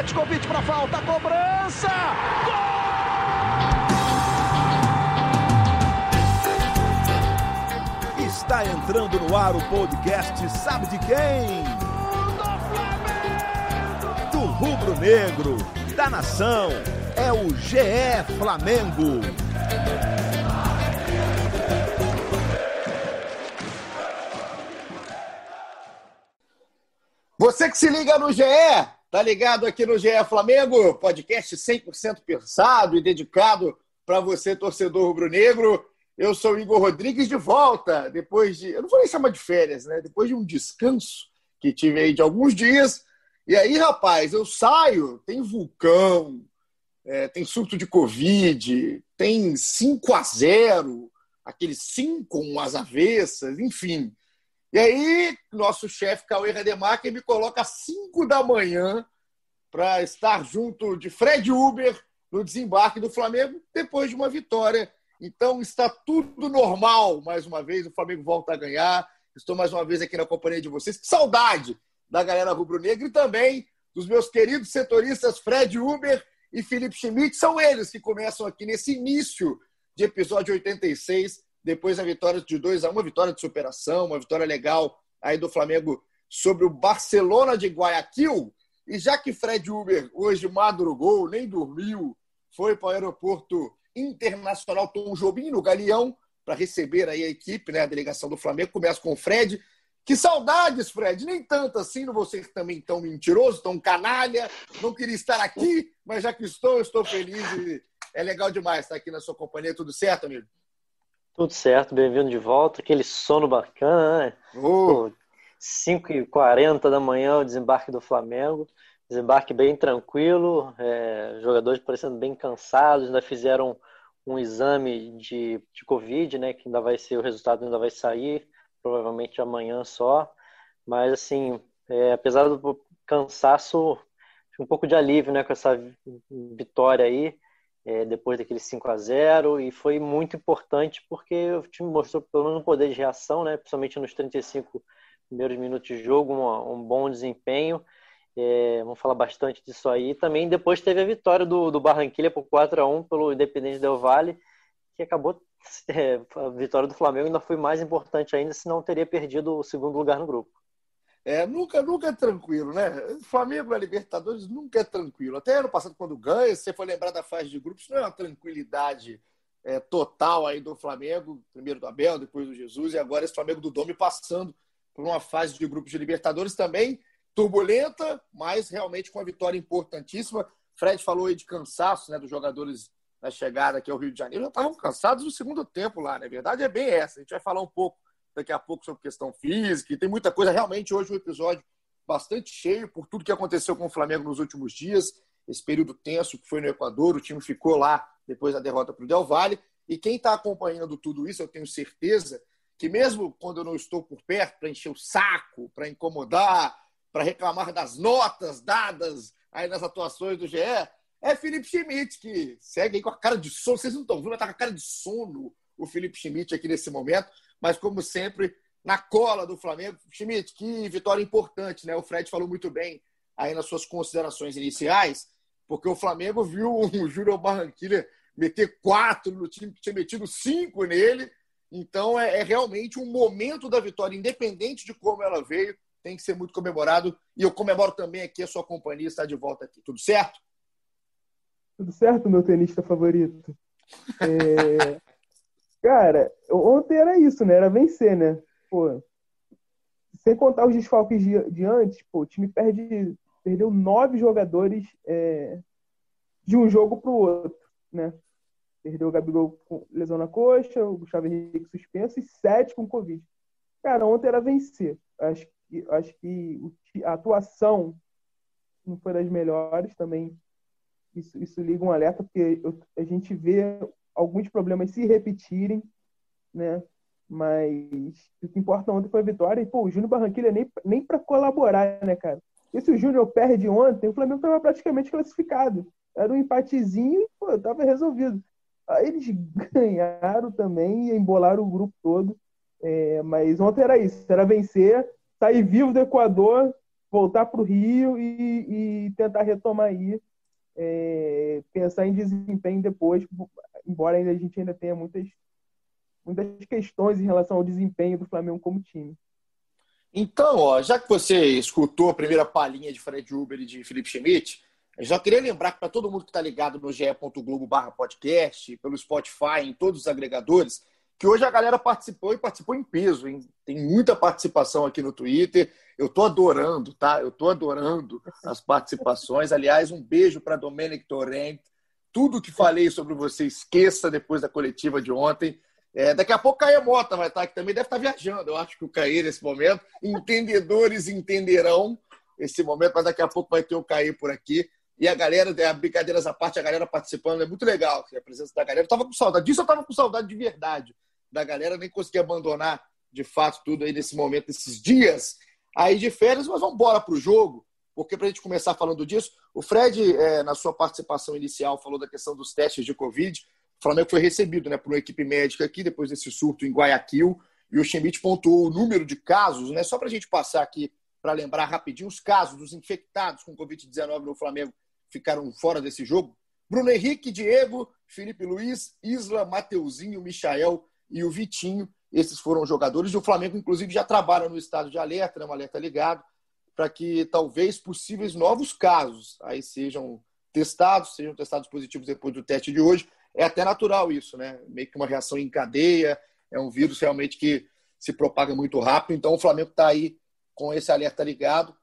Petkovic para falta, cobrança! Gol! Está entrando no ar o podcast Sabe de quem? Do rubro negro, da nação, é o GE Flamengo. Você que se liga no GE, tá ligado aqui no GE Flamengo, podcast 100% pensado e dedicado para você, torcedor rubro-negro. Eu sou Igor Rodrigues de volta, depois de. Eu não vou nem chamar de férias, né? Depois de um descanso que tive aí de alguns dias. E aí, rapaz, eu saio, tem vulcão, é, tem surto de Covid, tem 5 a 0 aquele 5 com as avessas, enfim. E aí, nosso chefe Cauê Rademacher me coloca às 5 da manhã para estar junto de Fred Uber no desembarque do Flamengo depois de uma vitória. Então está tudo normal mais uma vez. O Flamengo volta a ganhar. Estou mais uma vez aqui na companhia de vocês. Que saudade da galera rubro-negra e também dos meus queridos setoristas Fred Uber e Felipe Schmidt. São eles que começam aqui nesse início de episódio 86 depois a vitória de 2 a 1 uma vitória de superação, uma vitória legal aí do Flamengo sobre o Barcelona de Guayaquil. E já que Fred Uber hoje madrugou, nem dormiu, foi para o aeroporto internacional Tom Jobim, no Galeão, para receber aí a equipe, né, a delegação do Flamengo. Começa com o Fred. Que saudades, Fred! Nem tanto assim, não vou ser também tão mentiroso, tão canalha. Não queria estar aqui, mas já que estou, estou feliz e é legal demais estar aqui na sua companhia. Tudo certo, amigo? Tudo certo, bem-vindo de volta. Aquele sono bacana, né? Uh. 5h40 da manhã, o desembarque do Flamengo. Desembarque bem tranquilo, é, jogadores parecendo bem cansados, ainda fizeram um exame de, de Covid, né? Que ainda vai ser, o resultado ainda vai sair, provavelmente amanhã só. Mas, assim, é, apesar do cansaço, um pouco de alívio, né? Com essa vitória aí é, depois daquele 5 a 0 e foi muito importante porque o time mostrou pelo menos um poder de reação, né? principalmente nos 35 primeiros minutos de jogo, um, um bom desempenho. É, vamos falar bastante disso aí. Também depois teve a vitória do, do Barranquilla por 4 a 1 pelo Independente Del Valle, que acabou é, a vitória do Flamengo ainda foi mais importante ainda, senão teria perdido o segundo lugar no grupo. É, nunca, nunca é tranquilo, né? Flamengo na Libertadores nunca é tranquilo. Até ano passado, quando ganha, você for lembrar da fase de grupos, não é uma tranquilidade é, total aí do Flamengo, primeiro do Abel, depois do Jesus, e agora esse Flamengo do Domi passando por uma fase de grupos de Libertadores também turbulenta, mas realmente com uma vitória importantíssima. Fred falou aí de cansaço né, dos jogadores na chegada aqui ao Rio de Janeiro. Já estavam cansados no segundo tempo lá, né? A verdade é bem essa. A gente vai falar um pouco daqui a pouco sobre questão física, e tem muita coisa. Realmente, hoje um episódio bastante cheio por tudo que aconteceu com o Flamengo nos últimos dias, esse período tenso que foi no Equador, o time ficou lá depois da derrota para o Del Valle. E quem está acompanhando tudo isso, eu tenho certeza que mesmo quando eu não estou por perto para encher o saco, para incomodar, para reclamar das notas dadas aí nas atuações do GE, é Felipe Schmidt, que segue aí com a cara de sono. Vocês não estão vendo, mas está com a cara de sono o Felipe Schmidt aqui nesse momento mas como sempre, na cola do Flamengo. Schmidt, que vitória importante, né? O Fred falou muito bem aí nas suas considerações iniciais, porque o Flamengo viu o Júlio Barranquilla meter quatro no time que tinha metido cinco nele. Então é, é, realmente um momento da vitória, independente de como ela veio, tem que ser muito comemorado. E eu comemoro também aqui a sua companhia está de volta aqui. Tudo certo? Tudo certo, meu tenista favorito. É... Cara, ontem era isso, né? Era vencer, né? Pô, sem contar os desfalques de, de antes, pô, o time perde, perdeu nove jogadores é, de um jogo para o outro, né? Perdeu o Gabigol com lesão na coxa, o Gustavo Henrique suspenso e sete com Covid. Cara, ontem era vencer. Acho que, acho que a atuação não foi das melhores também. Isso, isso liga um alerta, porque eu, a gente vê alguns problemas se repetirem, né? Mas o que importa ontem foi a vitória. E, pô, o Júnior Barranquilla nem, nem para colaborar, né, cara? E se o Júnior perde ontem, o Flamengo estava praticamente classificado. Era um empatezinho e, pô, tava resolvido. Aí eles ganharam também e embolaram o grupo todo. É, mas ontem era isso, era vencer, sair vivo do Equador voltar para o Rio e, e, tentar retomar aí, é, pensar em desempenho depois, embora a gente ainda tenha muitas, muitas questões em relação ao desempenho do Flamengo como time. Então, ó, já que você escutou a primeira palhinha de Fred Uber e de Felipe Schmidt, eu já queria lembrar para todo mundo que está ligado no ge.globo podcast, pelo Spotify, em todos os agregadores, que hoje a galera participou e participou em peso, hein? Tem muita participação aqui no Twitter. Eu tô adorando, tá? Eu tô adorando as participações. Aliás, um beijo para Domenic Torrent. Tudo que falei sobre você, esqueça depois da coletiva de ontem. É, daqui a pouco Caê Mota vai estar, que também deve estar viajando. Eu acho que o Caê, nesse momento, entendedores entenderão esse momento, mas daqui a pouco vai ter o Caê por aqui. E a galera, é, brincadeiras à parte, a galera participando, é muito legal a presença da galera. Eu tava com saudade disso, eu tava com saudade de verdade da galera, nem consegui abandonar de fato tudo aí nesse momento, nesses dias aí de férias, mas vamos embora para o jogo, porque para a gente começar falando disso, o Fred, é, na sua participação inicial, falou da questão dos testes de Covid. O Flamengo foi recebido né, por uma equipe médica aqui, depois desse surto em Guayaquil, e o Schmidt pontuou o número de casos, né, só para a gente passar aqui, para lembrar rapidinho, os casos dos infectados com Covid-19 no Flamengo ficaram fora desse jogo. Bruno Henrique, Diego, Felipe Luiz, Isla, Mateuzinho, Michael, e o Vitinho. Esses foram jogadores. E o Flamengo, inclusive, já trabalha no estado de alerta, né, um alerta ligado, para que talvez possíveis novos casos aí sejam testados, sejam testados positivos depois do teste de hoje. É até natural isso, né? Meio que uma reação em cadeia. É um vírus realmente que se propaga muito rápido. Então, o Flamengo está aí com esse alerta ligado.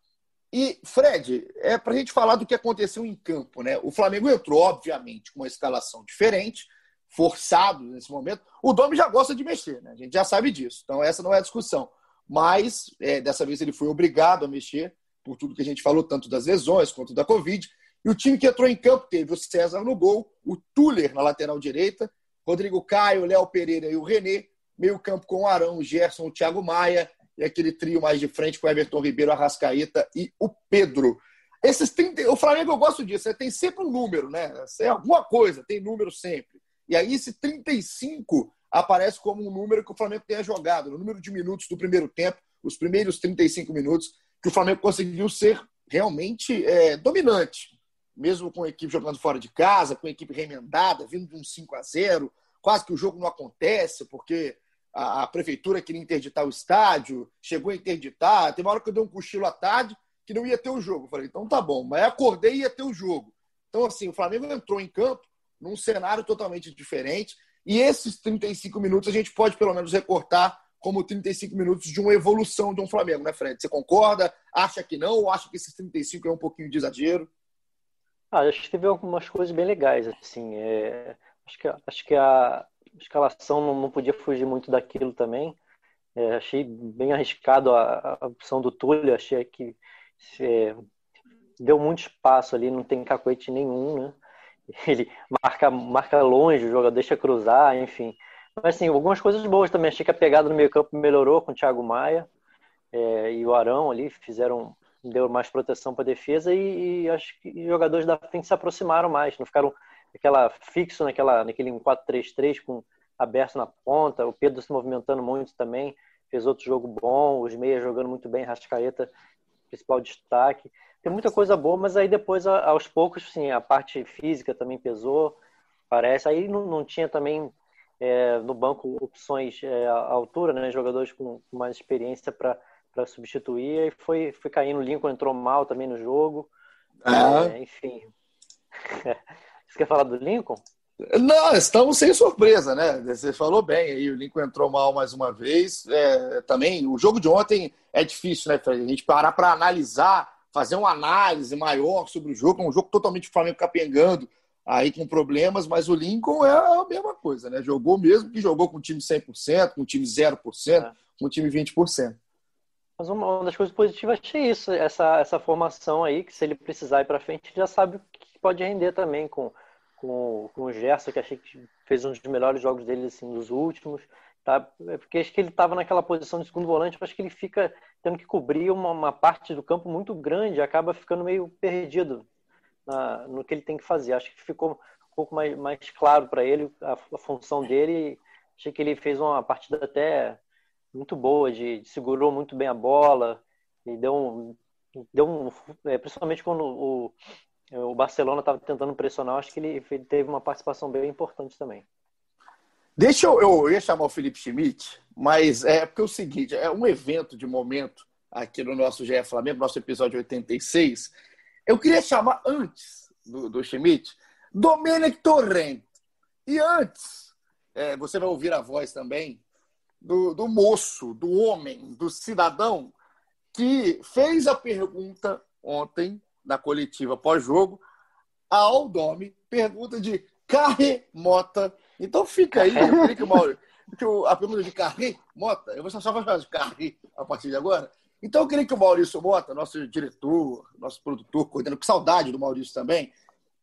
E, Fred, é para a gente falar do que aconteceu em campo, né? O Flamengo entrou, obviamente, com uma escalação diferente forçado nesse momento. O Domi já gosta de mexer, né? A gente já sabe disso. Então, essa não é a discussão. Mas, é, dessa vez, ele foi obrigado a mexer, por tudo que a gente falou, tanto das lesões quanto da Covid. E o time que entrou em campo teve o César no gol, o Tuller na lateral direita, Rodrigo Caio, Léo Pereira e o René. Meio campo com o Arão, o Gerson, o Thiago Maia. E aquele trio mais de frente com o Everton Ribeiro, a Rascaeta e o Pedro. Esses 30, o Flamengo eu gosto disso, tem sempre um número, né? É alguma coisa, tem número sempre. E aí esse 35 aparece como um número que o Flamengo tenha jogado, no número de minutos do primeiro tempo, os primeiros 35 minutos, que o Flamengo conseguiu ser realmente é, dominante, mesmo com a equipe jogando fora de casa, com a equipe remendada, vindo de um 5 a 0 quase que o jogo não acontece, porque a, a prefeitura queria interditar o estádio, chegou a interditar, teve uma hora que eu dei um cochilo à tarde que não ia ter o jogo. Eu falei, então tá bom, mas acordei e ia ter o jogo. Então, assim, o Flamengo entrou em campo num cenário totalmente diferente. E esses 35 minutos a gente pode pelo menos recortar como 35 minutos de uma evolução de um Flamengo, né, Fred? Você concorda? Acha que não? Ou acha que esses 35 é um pouquinho de exagero? Ah, acho que teve algumas coisas bem legais, assim. É... Acho, que, acho que a escalação não, não podia fugir muito daquilo também. É, achei bem arriscado a, a, opção do Túlio, achei que é, deu muito espaço ali, não tem cacoete nenhum, né? Ele marca, marca longe, o jogador deixa cruzar, enfim. Mas assim, algumas coisas boas também. Achei que a pegada no meio campo melhorou com o Thiago Maia é, e o Arão ali, fizeram, deu mais proteção para a defesa e, e, acho que os jogadores da frente se aproximaram mais, não ficaram aquela fixo naquela, naquele 4-3-3 com aberto na ponta, o Pedro se movimentando muito também, fez outro jogo bom, os meias jogando muito bem, Rascaeta, principal destaque tem muita coisa boa, mas aí depois, aos poucos, sim, a parte física também pesou, parece. Aí não, não tinha também é, no banco opções é, à altura, né? Jogadores com, mais experiência para substituir. E foi, foi caindo. O Lincoln entrou mal também no jogo. Ah. É, enfim. Você quer falar do Lincoln? Não, estamos sem surpresa, né? Você falou bem aí, o Lincoln entrou mal mais uma vez. É, também, o jogo de ontem é difícil, né, A gente parar para analisar fazer uma análise maior sobre o jogo, é um jogo totalmente Flamengo capengando, aí com problemas, mas o Lincoln é a mesma coisa, né? Jogou mesmo que jogou com time 100%, com time 0%, é. com time 20%. Mas uma das coisas positivas achei isso, essa, essa formação aí, que se ele precisar ir para frente, já sabe o que pode render também com, com, com o Gerson, que achei que fez um dos melhores jogos dele assim, dos últimos. Tá? É porque acho que ele estava naquela posição de segundo volante, acho que ele fica tendo que cobrir uma, uma parte do campo muito grande, acaba ficando meio perdido na, no que ele tem que fazer. Acho que ficou um pouco mais, mais claro para ele a, a, função dele. Achei que ele fez uma partida até muito boa, de, de segurou muito bem a bola e deu um, deu um, é, principalmente quando o, o Barcelona estava tentando pressionar, acho que ele, ele, teve uma participação bem importante também. Deixa eu, eu ia chamar o Felipe Schmidt, mas é porque é o seguinte, é um evento de momento aqui no nosso GE Flamengo, nosso episódio 86. Eu queria chamar antes do, do Schmidt, Domenic Torrent. E antes, é, você vai ouvir a voz também do, do moço, do homem, do cidadão que fez a pergunta ontem na coletiva pós-jogo ao Domi, pergunta de Carre Mota então fica aí, explica, Mauro. A pergunta de Carri Mota, eu vou só falar de Carri a partir de agora. Então eu queria que o Maurício Mota, nosso diretor, nosso produtor, coordenador, com saudade do Maurício também,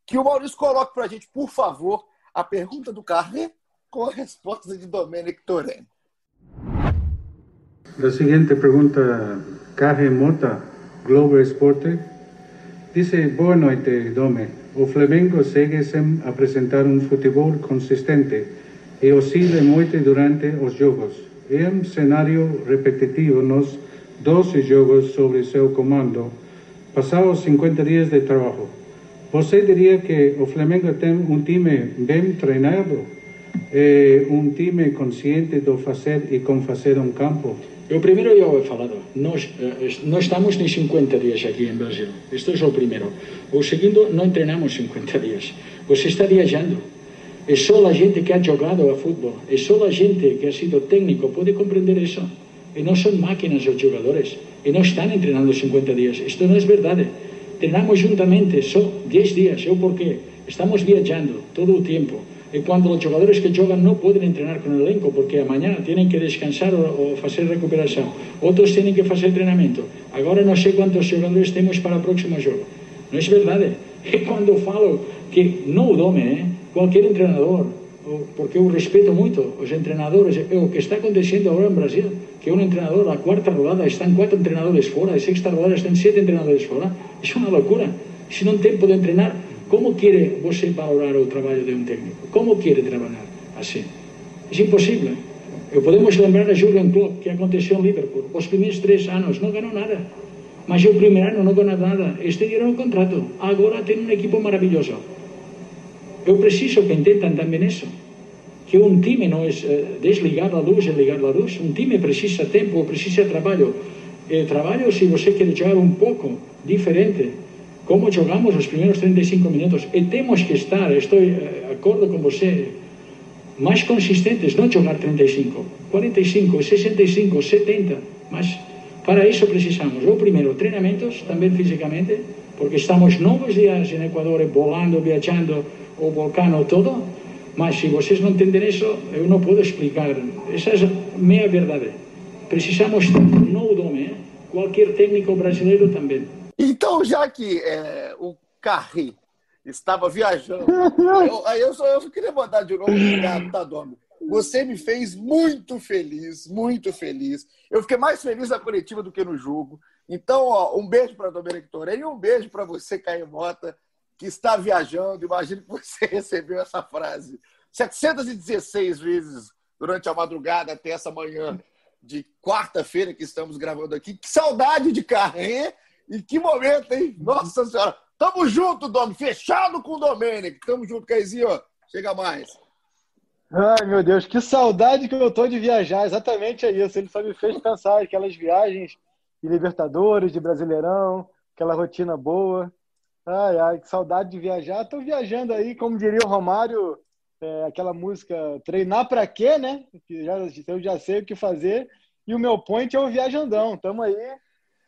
que o Maurício coloque para a gente, por favor, a pergunta do Carri com a resposta de Domenic Torrent. A seguinte pergunta, Carri Mota, Globo Esporte. Dice, boa noite, Dome. O Flamengo segue sem apresentar um futebol consistente e oscila muito durante os jogos. É um repetitivo nos 12 jogos sob seu comando, passados 50 dias de trabalho. Você diria que o Flamengo tem um time bem treinado? É um time consciente do fazer e com fazer um campo? O primeiro eu falado, nós, eh, não estamos nem 50 dias aqui em Brasil. Isto é o primeiro. O segundo, não treinamos 50 dias. Você está viajando. É só a gente que ha jogado a futebol, é só a gente que ha sido técnico pode compreender isso. E não são máquinas os jogadores. E não estão treinando 50 dias. Isto não é verdade. Treinamos juntamente só 10 dias. Eu porque estamos viajando todo o tempo. E quando os jogadores que jogam não podem treinar com o elenco, porque amanhã têm que descansar ou fazer recuperação. Outros têm que fazer treinamento. Agora não sei quantos jogadores temos para o próximo jogo. Não é verdade? E quando falo que não o dome, eh? qualquer treinador, porque eu respeito muito os treinadores, é o que está acontecendo agora em Brasil, que um treinador, a quarta rodada, estão quatro treinadores fora, a sexta rodada estão sete treinadores fora. Isso é uma loucura. Se não tem poder treinar, como quer você valorar o trabalho de um técnico? Como quer trabalhar assim? É impossível. Eu podemos lembrar a Jurgen Klopp, que aconteceu em Liverpool. Os primeiros três anos não ganhou nada. Mas o primeiro ano não ganhou nada. Estenderam o contrato. Agora tem um equipo maravilhoso. Eu preciso que entendam também isso. Que um time não é eh, desligar a luz e ligar a luz. Um time precisa tempo, precisa trabalho. E trabalho, se você quer jogar um pouco diferente, como jogamos os primeiros 35 minutos e temos que estar, estou eh, acordo com você, mais consistentes, não jogar 35, 45, 65, 70, mas para isso precisamos, o primeiro, treinamentos, também fisicamente, porque estamos novos dias em Equador, volando, viajando, o vulcano, todo, mas se vocês não entendem isso, eu não posso explicar. Essa é a minha. Precisamos não o dome, qualquer técnico brasileiro também. Então, já que é, o Carri estava viajando, eu, aí eu, só, eu queria mandar de novo obrigado, tá, Domi? Você me fez muito feliz, muito feliz. Eu fiquei mais feliz na coletiva do que no jogo. Então, ó, um beijo para a Domenic Torre e um beijo para você, Caio Mota, que está viajando. Imagino que você recebeu essa frase 716 vezes durante a madrugada até essa manhã de quarta-feira que estamos gravando aqui. Que saudade de Carré e que momento, hein? Nossa Senhora. Tamo junto, Dom. Fechado com o Domênico. Tamo junto, Caizinho. Chega mais. Ai, meu Deus, que saudade que eu tô de viajar. Exatamente é isso. Ele só me fez pensar aquelas viagens de Libertadores, de Brasileirão, aquela rotina boa. Ai, ai, que saudade de viajar. Tô viajando aí, como diria o Romário, é, aquela música Treinar para quê, né? Que já, eu já sei o que fazer. E o meu point é o viajandão. Tamo aí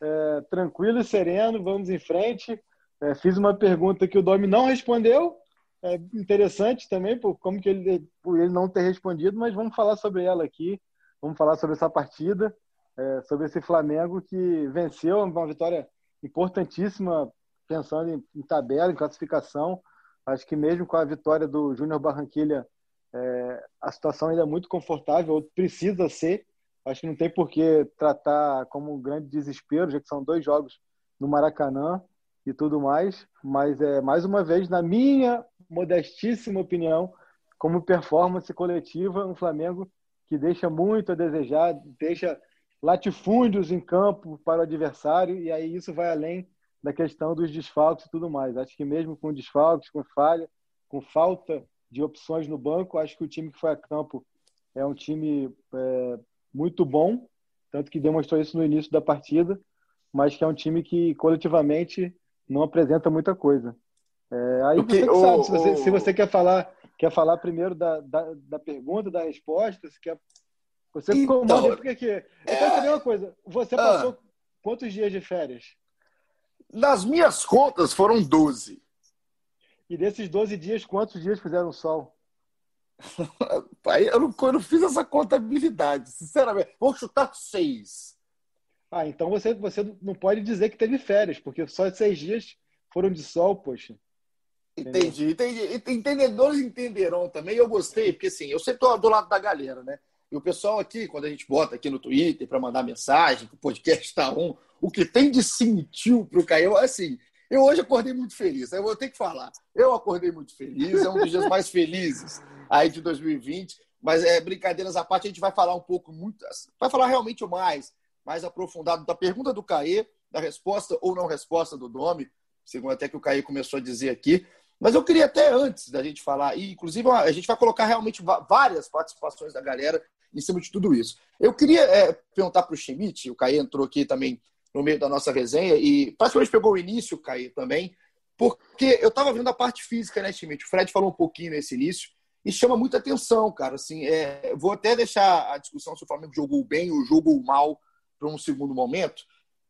é, tranquilo e sereno, vamos em frente. É, fiz uma pergunta que o Domi não respondeu, é interessante também por como que ele, por ele não ter respondido, mas vamos falar sobre ela aqui, vamos falar sobre essa partida, é, sobre esse Flamengo que venceu, uma vitória importantíssima, pensando em, em, tabela, em classificação. Acho que mesmo com a vitória do Júnior Barranquilha, é, a situação ainda é muito confortável, precisa ser, Acho que não tem por que tratar como um grande desespero, já que são dois jogos no Maracanã e tudo mais. Mas, é, mais uma vez, na minha modestíssima opinião, como performance coletiva, um Flamengo que deixa muito a desejar, deixa latifúndios em campo para o adversário, e aí isso vai além da questão dos desfalques e tudo mais. Acho que mesmo com desfalques, com falha, com falta de opções no banco, acho que o time que foi a campo é um time é, muito bom, tanto que demonstrou isso no início da partida, mas que é um time que coletivamente não apresenta muita coisa. É, aí você que, sabe, se você, se você, quer falar quer falar primeiro da, da, da pergunta, da resposta, se quer você então, mal porque aqui. Eu quero saber uma coisa. Você ah. passou ah, quantos dias de férias? Nas minhas contas foram 12. E desses 12 dias, quantos dias fizeram sol? eu, não, eu não fiz essa contabilidade, sinceramente. Vou chutar seis. Ah, então você, você não pode dizer que teve férias, porque só seis dias foram de sol, poxa. Entendi, entendi. Entendedores entenderão também. Eu gostei, porque assim, eu sempre estou do lado da galera, né? E o pessoal aqui, quando a gente bota aqui no Twitter para mandar mensagem, que o podcast está um, o que tem de sentiu para o Caio, assim, eu hoje acordei muito feliz, eu vou ter que falar. Eu acordei muito feliz, é um dos dias mais felizes aí de 2020. Mas é, brincadeiras à parte, a gente vai falar um pouco, muito, vai falar realmente mais, mais aprofundado da pergunta do Caê, da resposta ou não resposta do Domi, segundo até que o Caê começou a dizer aqui. Mas eu queria até antes da gente falar, e inclusive a gente vai colocar realmente várias participações da galera em cima de tudo isso. Eu queria é, perguntar para o Schmidt, o Caí entrou aqui também no meio da nossa resenha e praticamente pegou o início, Caí, também, porque eu estava vendo a parte física, né, Schmidt? O Fred falou um pouquinho nesse início e chama muita atenção, cara. Assim, é, vou até deixar a discussão se o Flamengo jogou bem ou jogou mal para um segundo momento.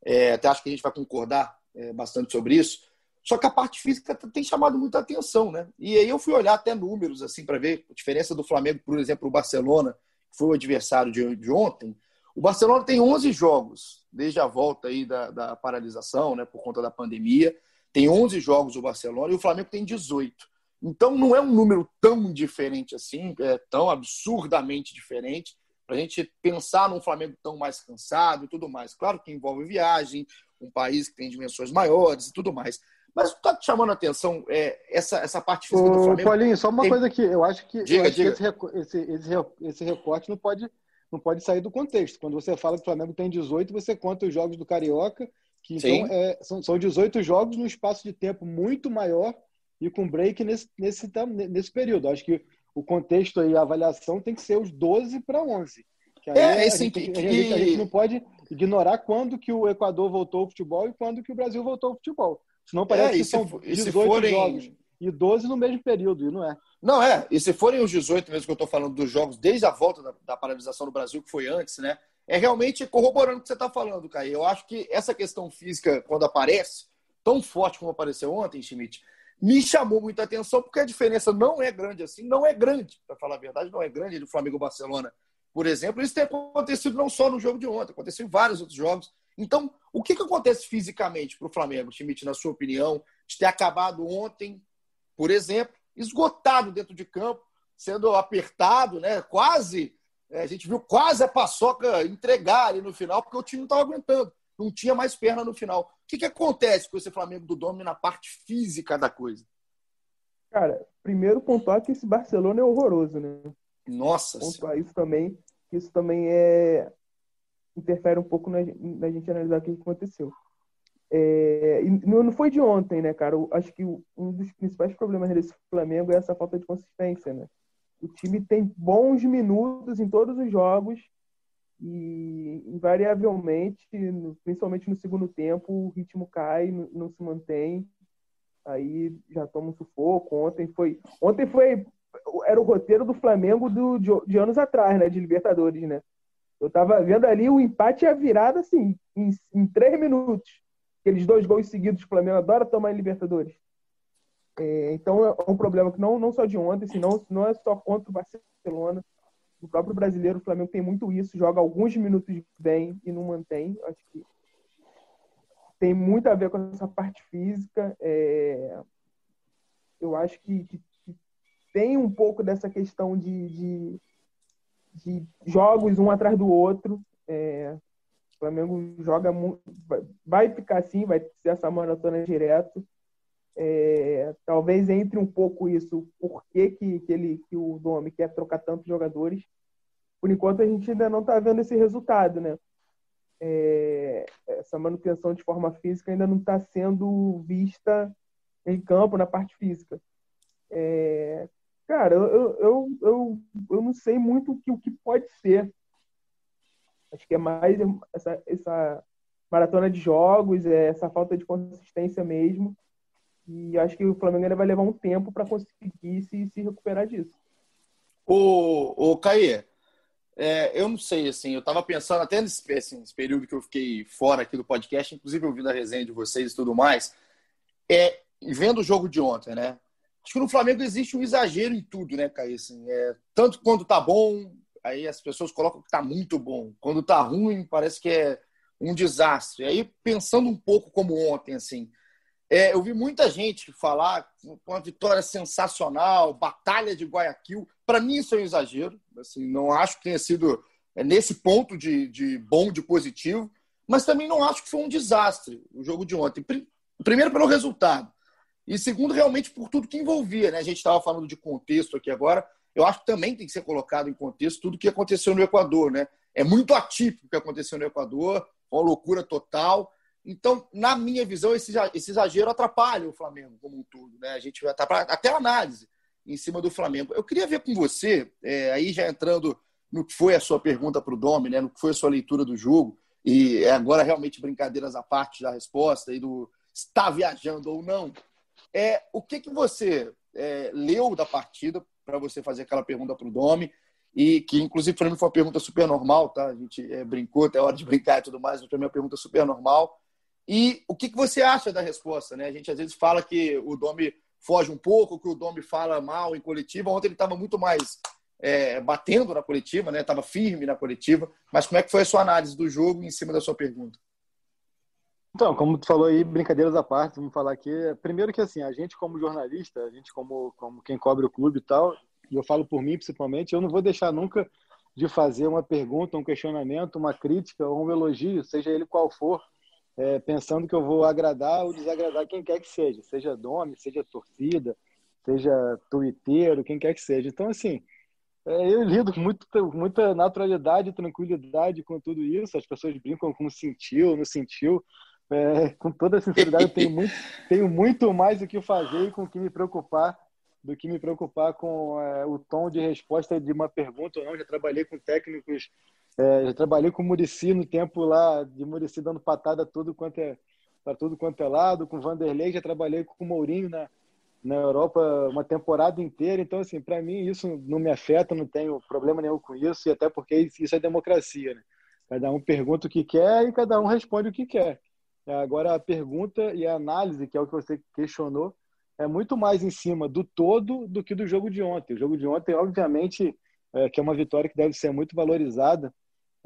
É, até acho que a gente vai concordar é, bastante sobre isso. Só que a parte física tem chamado muita atenção, né? E aí eu fui olhar até números assim para ver a diferença do Flamengo, por exemplo, o Barcelona, foi o adversário de, de ontem, o Barcelona tem 11 jogos desde a volta aí da, da paralisação, né, por conta da pandemia. Tem 11 jogos o Barcelona e o Flamengo tem 18. Então não é um número tão diferente assim, é tão absurdamente diferente para a gente pensar num Flamengo tão mais cansado e tudo mais. Claro que envolve viagem, um país que tem dimensões maiores e tudo mais. Mas está te chamando a atenção é, essa, essa parte física Ô, do Flamengo? Paulinho, só uma tem... coisa aqui. Eu acho que, diga, eu acho diga. que esse, esse, esse, recorte não pode, não pode sair do contexto. Quando você fala que o Flamengo tem 18, você conta os jogos do Carioca, que então é, são, são 18 jogos num espaço de tempo muito maior e com break nesse, nesse, nesse período. Acho que o contexto e a avaliação tem que ser os 12 para 11. Que é, esse a, gente, que... a, gente, a gente não pode ignorar quando que o Equador voltou ao futebol e quando que o Brasil voltou ao futebol. Senão parece é, que são 18 forem... jogos e 12 no mesmo período, e não é. Não, é. E se forem os 18 mesmo que eu estou falando dos jogos, desde a volta da, da, paralisação do Brasil, que foi antes, né? É realmente corroborando o que você está falando, Caio. Eu acho que essa questão física, quando aparece, tão forte como apareceu ontem, Schmidt, me chamou muita atenção, porque a diferença não é grande assim, não é grande, para falar a verdade, não é grande do Flamengo-Barcelona, por exemplo. Isso tem acontecido não só no jogo de ontem, aconteceu em vários outros jogos. Então, o que, que acontece fisicamente para o Flamengo, Schmidt, na sua opinião, de ter acabado ontem, por exemplo, esgotado dentro de campo, sendo apertado, né? Quase, é, a gente viu quase a paçoca entregar ali no final, porque o time não estava aguentando, não tinha mais perna no final. O que, que acontece com esse Flamengo do Domi na parte física da coisa? Cara, primeiro pontuar que esse Barcelona é horroroso, né? Nossa. Pontuar isso também, isso também é interfere um pouco na, na gente analisar o que aconteceu. É, não foi de ontem, né, cara? Eu acho que um dos principais problemas desse Flamengo é essa falta de consistência, né? O time tem bons minutos em todos os jogos e, invariavelmente, principalmente no segundo tempo, o ritmo cai, não se mantém. Aí já toma um sufoco. Ontem foi, ontem foi era o roteiro do Flamengo do, de, de anos atrás, né, de Libertadores, né? Eu tava vendo ali o empate e a virada, assim, em, em três minutos. Aqueles dois gols seguidos o Flamengo adora tomar em Libertadores. É, então é um problema que não, não só de ontem, senão não é só contra o Barcelona. O próprio brasileiro, o Flamengo tem muito isso, joga alguns minutos bem e não mantém. Acho que tem muito a ver com essa parte física. É, eu acho que, que, que, tem um pouco dessa questão de, de de jogos um atrás do outro. É, o Flamengo joga muito, vai ficar assim, vai ser essa maratona direto. É, talvez entre um pouco isso, por que, que, que, ele, que o Domi quer trocar tantos jogadores. Por enquanto a gente ainda não está vendo esse resultado, né? é, essa manutenção de forma física ainda não está sendo vista em campo, na parte física. É, cara, eu, eu, eu, eu não sei muito o que, o que pode ser. Acho que é mais essa, essa maratona de jogos, é essa falta de consistência mesmo. E acho que o Flamengo ainda vai levar um tempo para conseguir se, se recuperar disso. O, o Caê, é, eu não sei, assim, eu estava pensando até nesse, assim, nesse, período que eu fiquei fora aqui do podcast, inclusive ouvindo a resenha de vocês e tudo mais, é, vendo o jogo de ontem, né? Acho que no Flamengo existe um exagero em tudo, né, Caê? Assim, é, tanto quando tá bom, aí as pessoas colocam que tá muito bom. Quando tá ruim, parece que é um desastre. Aí, pensando um pouco como ontem, assim, é, eu vi muita gente falar uma vitória sensacional, batalha de Guayaquil. Para mim, isso é um exagero. Assim, não acho que tenha sido é, nesse ponto de, de bom, de positivo, mas também não acho que foi um desastre o jogo de ontem. Primeiro, pelo resultado, e segundo, realmente por tudo que envolvia. Né? A gente estava falando de contexto aqui agora. Eu acho que também tem que ser colocado em contexto tudo o que aconteceu no Equador. Né? É muito atípico o que aconteceu no Equador, uma loucura total. Então, na minha visão, esse, exagero atrapalha o Flamengo como um todo. Né? A gente vai até a análise em cima do Flamengo. Eu queria ver com você, é, aí já entrando no que foi a sua pergunta para o Domi, né? no que foi a sua leitura do jogo, e é agora realmente brincadeiras à parte da resposta e do está viajando ou não. É, o que, que você é, leu da partida para você fazer aquela pergunta para o Domi? E que, inclusive, para mim foi uma pergunta super normal, tá? A gente é, brincou até a hora de brincar e tudo mais, mas mim é uma pergunta super normal. E o que, você acha da resposta? Né? A gente às vezes fala que o Domi foge um pouco, que o Domi fala mal em coletiva. Ontem ele estava muito mais é, batendo na coletiva, né? Estava firme na coletiva. Mas como é que foi a sua análise do jogo em cima da sua pergunta? Então, como tu falou aí, brincadeiras à parte, vamos falar aqui. Primeiro que assim, a gente como jornalista, a gente como, como quem cobre o clube e tal, e eu falo por mim principalmente, eu não vou deixar nunca de fazer uma pergunta, um questionamento, uma crítica ou um elogio, seja ele qual for, é, pensando que eu vou agradar ou desagradar quem quer que seja, seja nome, seja torcida, seja twitteiro, quem quer que seja. Então, assim, é, eu lido com muito, muita naturalidade, tranquilidade com tudo isso. As pessoas brincam com sentiu, não sentiu. É, com toda sinceridade, eu tenho muito, tenho muito mais o que fazer e com o que me preocupar do que me preocupar com é, o tom de resposta de uma pergunta ou não. Já trabalhei com técnicos é, já trabalhei com o Murici no tempo lá de Murici dando patada tudo quanto é para tudo quanto é lado, com Vanderlei já trabalhei com o Mourinho na, na Europa uma temporada inteira, então assim, para mim isso não me afeta, não tenho problema nenhum com isso, e até porque isso é democracia, né? Cada um pergunta o que quer e cada um responde o que quer. Agora a pergunta e a análise, que é o que você questionou, é muito mais em cima do todo do que do jogo de ontem. O jogo de ontem, obviamente, é, que é uma vitória que deve ser muito valorizada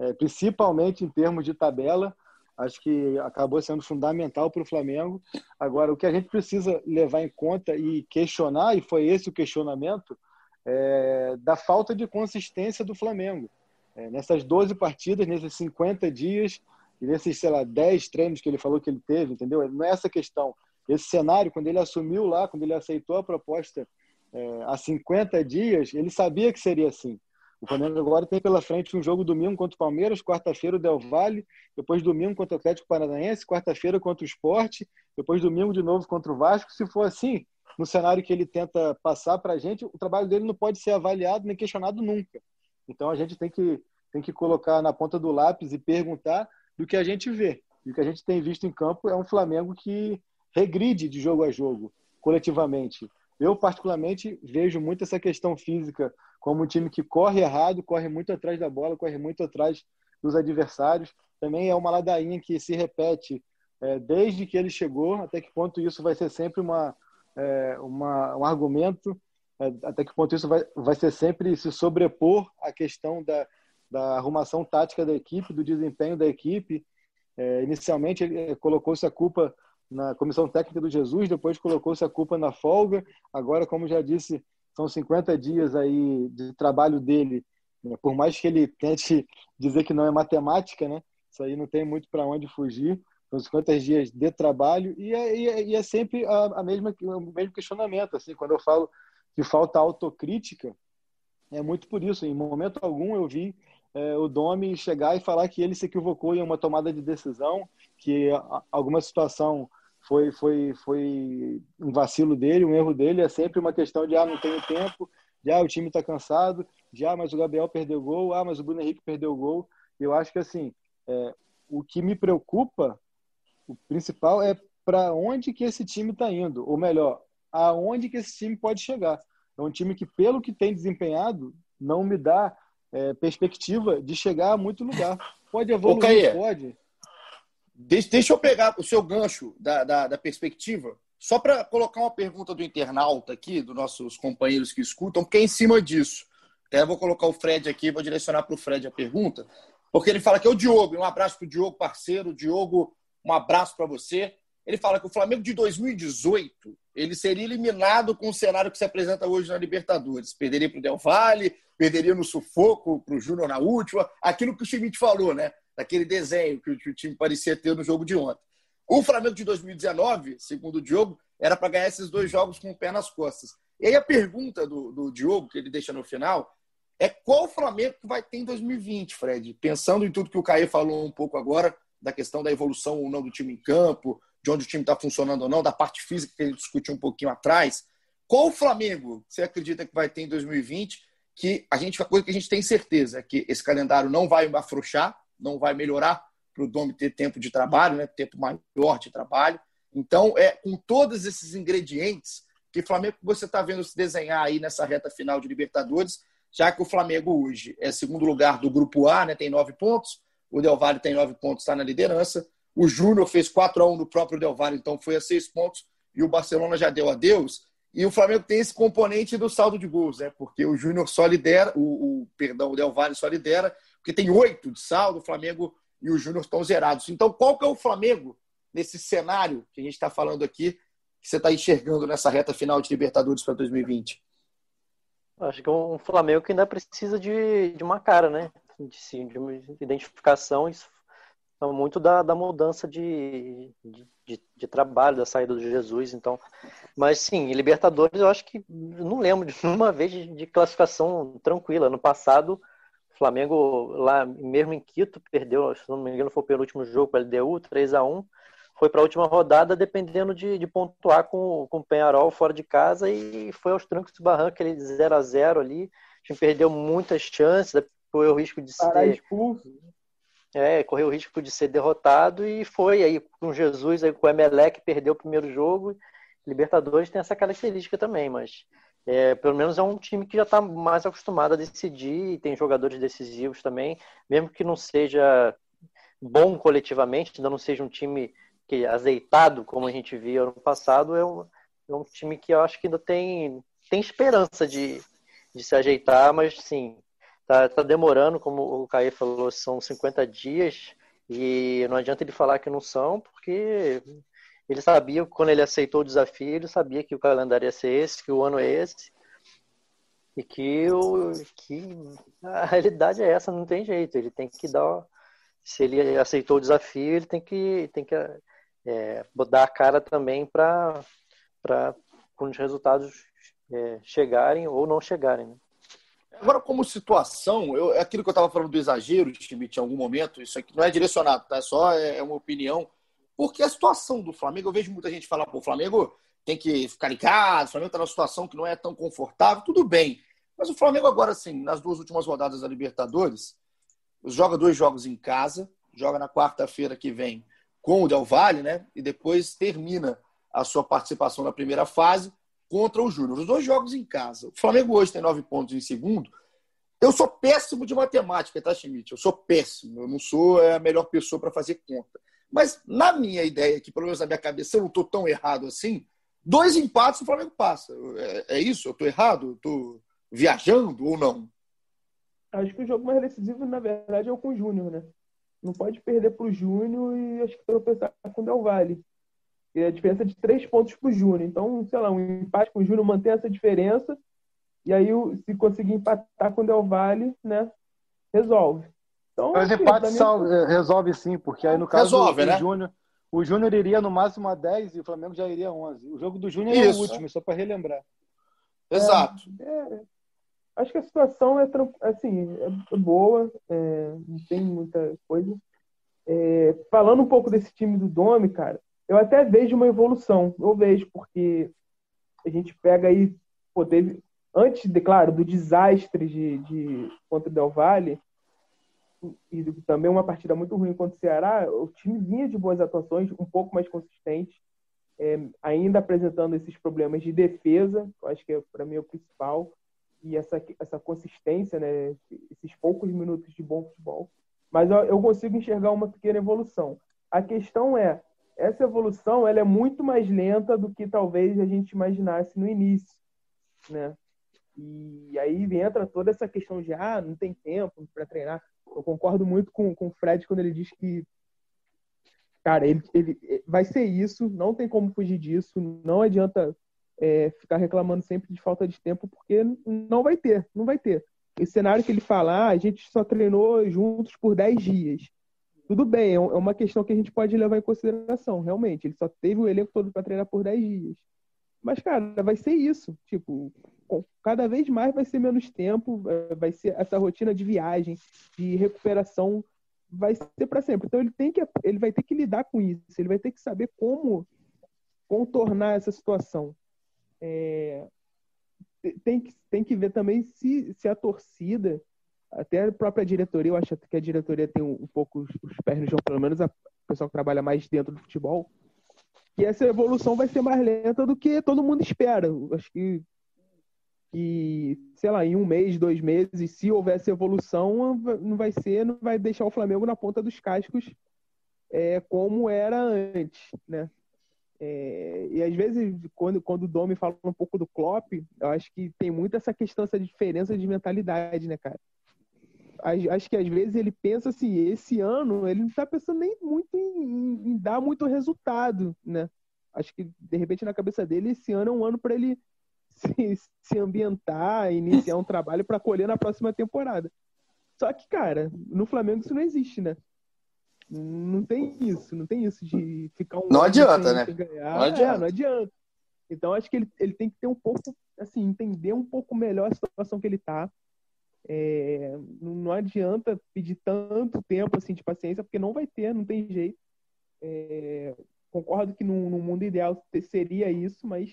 é, principalmente em termos de tabela. Acho que acabou sendo fundamental para o Flamengo. Agora, o que a gente precisa levar em conta e questionar, e foi esse o questionamento, é, da falta de consistência do Flamengo. É, nessas 12 partidas, nesses 50 dias, e nesses, sei lá, 10 treinos que ele falou que ele teve, entendeu? Não é essa questão. Esse cenário, quando ele assumiu lá, quando ele aceitou a proposta é, há 50 dias, ele sabia que seria assim. O Flamengo agora tem pela frente um jogo domingo contra o Palmeiras, quarta-feira o Del Valle, depois domingo contra o Atlético Paranaense, quarta-feira contra o Sport, depois domingo de novo contra o Vasco. Se for assim, no cenário que ele tenta passar para a gente, o trabalho dele não pode ser avaliado nem questionado nunca. Então a gente tem que, tem que colocar na ponta do lápis e perguntar do que a gente vê. E o que a gente tem visto em campo é um Flamengo que regride de jogo a jogo, coletivamente. Eu, particularmente, vejo muito essa questão física como um time que corre errado, corre muito atrás da bola, corre muito atrás dos adversários. Também é uma ladainha que se repete é, desde que ele chegou, até que ponto isso vai ser sempre uma, é, uma um argumento, é, até que ponto isso vai, vai ser sempre se sobrepor à questão da, da arrumação tática da equipe, do desempenho da equipe. É, inicialmente, ele colocou-se a culpa na comissão técnica do Jesus, depois colocou-se a culpa na folga. Agora, como já disse, são 50 dias aí de trabalho dele, né? por mais que ele tente dizer que não é matemática, né? Isso aí não tem muito para onde fugir. São 50 dias de trabalho e é, e é, e é sempre a, a, mesma, o mesmo questionamento. Assim, quando eu falo que falta autocrítica, é muito por isso. Em momento algum eu vi é, o Domi chegar e falar que ele se equivocou em uma tomada de decisão, que alguma situação foi, foi, foi um vacilo dele, um erro dele. É sempre uma questão de, ah, não tenho tempo, já ah, o time está cansado, já, ah, mas o Gabriel perdeu gol, ah, mas o Bruno Henrique perdeu gol. Eu acho que, assim, é, o que me preocupa, o principal é para onde que esse time está indo, ou melhor, aonde que esse time pode chegar. É um time que, pelo que tem desempenhado, não me dá é, perspectiva de chegar a muito lugar. Pode evoluir, pode. Deixa, eu pegar o seu gancho da, da, da perspectiva, só para colocar uma pergunta do internauta aqui, dos nossos companheiros que escutam, que é em cima disso. Até vou colocar o Fred aqui, vou direcionar para o Fred a pergunta, porque ele fala que é o Diogo, um abraço para o Diogo, parceiro. Diogo, um abraço para você. Ele fala que o Flamengo de 2018 ele seria eliminado com o cenário que se apresenta hoje na Libertadores. Perderia para o Del Valle, perderia no sufoco para o Júnior na última, aquilo que o Schmidt falou, né? Daquele desenho que o time parecia ter no jogo de ontem. O Flamengo de 2019, segundo o Diogo, era para ganhar esses dois jogos com o pé nas costas. E aí a pergunta do, do Diogo, que ele deixa no final, é qual o Flamengo que vai ter em 2020, Fred? Pensando em tudo que o Caê falou um pouco agora, da questão da evolução ou não do time em campo, de onde o time está funcionando ou não, da parte física que gente discutiu um pouquinho atrás. Qual o Flamengo você acredita que vai ter em 2020? Que a gente, a coisa que a gente tem certeza é que esse calendário não vai afrouxar, não vai melhorar para o Domi ter tempo de trabalho, né, tempo maior de trabalho. Então, é com todos esses ingredientes que o Flamengo você está vendo se desenhar aí nessa reta final de Libertadores, já que o Flamengo hoje é segundo lugar do Grupo A, né, tem nove pontos, o Del Valle tem nove pontos, está na liderança. O Júnior fez 4 a 1 no próprio Del Valle, então foi a seis pontos e o Barcelona já deu adeus. E o Flamengo tem esse componente do saldo de gols, né? Porque o Júnior só lidera, o, o, perdão, o Del Valle só lidera, porque tem oito de saldo, o Flamengo e o Júnior estão zerados. Então, qual que é o Flamengo nesse cenário que a gente está falando aqui, que você está enxergando nessa reta final de Libertadores para 2020? Acho que é um Flamengo que ainda precisa de, de uma cara, né? De, de uma identificação. Isso então, muito da, da mudança de, de, de, de, trabalho, da saída do Jesus. Então, mas sim, Libertadores eu acho que não lembro de uma vez de, de classificação tranquila. No passado, Flamengo lá mesmo em Quito perdeu, se não me engano, foi o penúltimo jogo com a LDU, 3 a 1 foi para a última rodada dependendo de, de pontuar com, com o Penharol fora de casa e foi aos trancos do barranco, aquele 0 a 0 ali. A gente perdeu muitas chances, foi o risco de ser. Expulso é, correu o risco de ser derrotado e foi aí com Jesus, aí com o Emelec, perdeu o primeiro jogo. Libertadores tem essa característica também, mas é, pelo menos é um time que já está mais acostumado a decidir tem jogadores decisivos também, mesmo que não seja bom coletivamente, ainda não seja um time que azeitado como a gente via ano passado, é um, é um time que eu acho que ainda tem, tem esperança de, de se ajeitar, mas sim, Tá, tá demorando, como o Caí falou, são 50 dias e não adianta ele falar que não são, porque ele sabia, quando ele aceitou o desafio, ele sabia que o calendário ia ser esse, que o ano é esse, e que, o, que a realidade é essa, não tem jeito, ele tem que dar, se ele aceitou o desafio, ele tem que, tem que é, dar a cara também para quando os resultados é, chegarem ou não chegarem. Né? Agora, como situação, eu, é aquilo que eu estava falando do exagero Schmidt em algum momento, isso aqui não é direcionado, tá? É só é, é uma opinião. Porque a situação do Flamengo, eu vejo muita gente falar, pô, o Flamengo tem que ficar em casa, o Flamengo está numa situação que não é tão confortável, tudo bem. Mas o Flamengo agora, assim, nas duas últimas rodadas da Libertadores, joga dois jogos em casa, joga na quarta-feira que vem com o Del Valle, né? E depois termina a sua participação na primeira fase contra o Júnior. Os dois jogos em casa. O Flamengo hoje tem nove pontos em segundo. Eu sou péssimo de matemática, tá, Schmidt? Eu sou péssimo. Eu não sou a melhor pessoa para fazer conta. Mas na minha ideia, que pelo menos na minha cabeça eu não estou tão errado assim, dois empates o Flamengo passa. É, é isso? Eu estou errado? Estou viajando ou não? Acho que o jogo mais decisivo, na verdade, é o com o Júnior, né? Não pode perder para o Júnior e acho que tropeçar com o Del Valle. E a diferença é de três pontos para o Júnior. Então, sei lá, um empate com o Júnior mantém essa diferença. E aí, se conseguir empatar com o Del Valle, né, resolve. Então, Mas assim, empate minha... Eh, resolve sim, porque aí no caso resolve, do né? Júnior, o Júnior iria no máximo a 10 e o Flamengo já iria a 11. O jogo do Júnior é o último, só para relembrar. Exato. É, é, acho que a situação é assim é boa, é, não tem muita coisa. É, falando um pouco desse time do Domi, cara, eu até vejo uma evolução. Eu vejo, porque a gente pega aí, pô, teve, antes, de, claro, do desastre de, de contra o Del Valle, e também uma partida muito ruim contra o Ceará, o time vinha de boas atuações, um pouco mais consistente, é, ainda apresentando esses problemas de defesa, eu acho que é, para mim, é o principal, e essa, essa consistência, né, esses poucos minutos de bom futebol. Mas eu, eu consigo enxergar uma pequena evolução. A questão é, essa evolução ela é muito mais lenta do que talvez a gente imaginasse no início, né? E aí entra toda essa questão de ah, não tem tempo para treinar. Eu concordo muito com, com o Fred quando ele diz que cara, ele, ele vai ser isso, não tem como fugir disso, não adianta é, ficar reclamando sempre de falta de tempo, porque não vai ter, não vai ter. Esse cenário que ele fala, ah, a gente só treinou juntos por 10 dias. Tudo bem, é, é uma questão que a gente pode levar em consideração, realmente. Ele só teve o elenco todo para treinar por 10 dias. Mas, cara, vai ser isso. Tipo, cada vez mais vai ser menos tempo, é, vai ser essa rotina de viagem, de recuperação, vai ser para sempre. Então ele tem que, ele vai ter que lidar com isso. Ele vai ter que saber como contornar essa situação. É, tem, que, tem que ver também se, se a torcida, até a própria diretoria, eu acho que a diretoria tem um, um pouco os, pés no chão, pelo menos a pessoa que trabalha mais dentro do futebol, que essa evolução vai ser mais lenta do que todo mundo espera. Acho que, que, sei lá, em um mês, dois meses, se houvesse evolução, não vai ser, não vai deixar o Flamengo na ponta dos cascos é, como era antes, né? É, e às vezes, quando, quando o Domi fala um pouco do Klopp, eu acho que tem muito essa questão, essa diferença de mentalidade, né, cara? Acho que às vezes ele pensa assim, esse ano ele não está pensando nem muito em, em, em, dar muito resultado, né? Acho que de repente na cabeça dele esse ano é um ano para ele se, se ambientar, iniciar um trabalho para colher na próxima temporada. Só que, cara, no Flamengo isso não existe, né? Não tem isso, não tem isso de ficar um Não adianta, né? Ganhar. Não adianta. É, não adianta. Então acho que ele, ele tem que ter um pouco, assim, entender um pouco melhor a situação que ele tá é, não adianta pedir tanto tempo assim de paciência, porque não vai ter, não tem jeito. É, concordo que no, no, mundo ideal seria isso, mas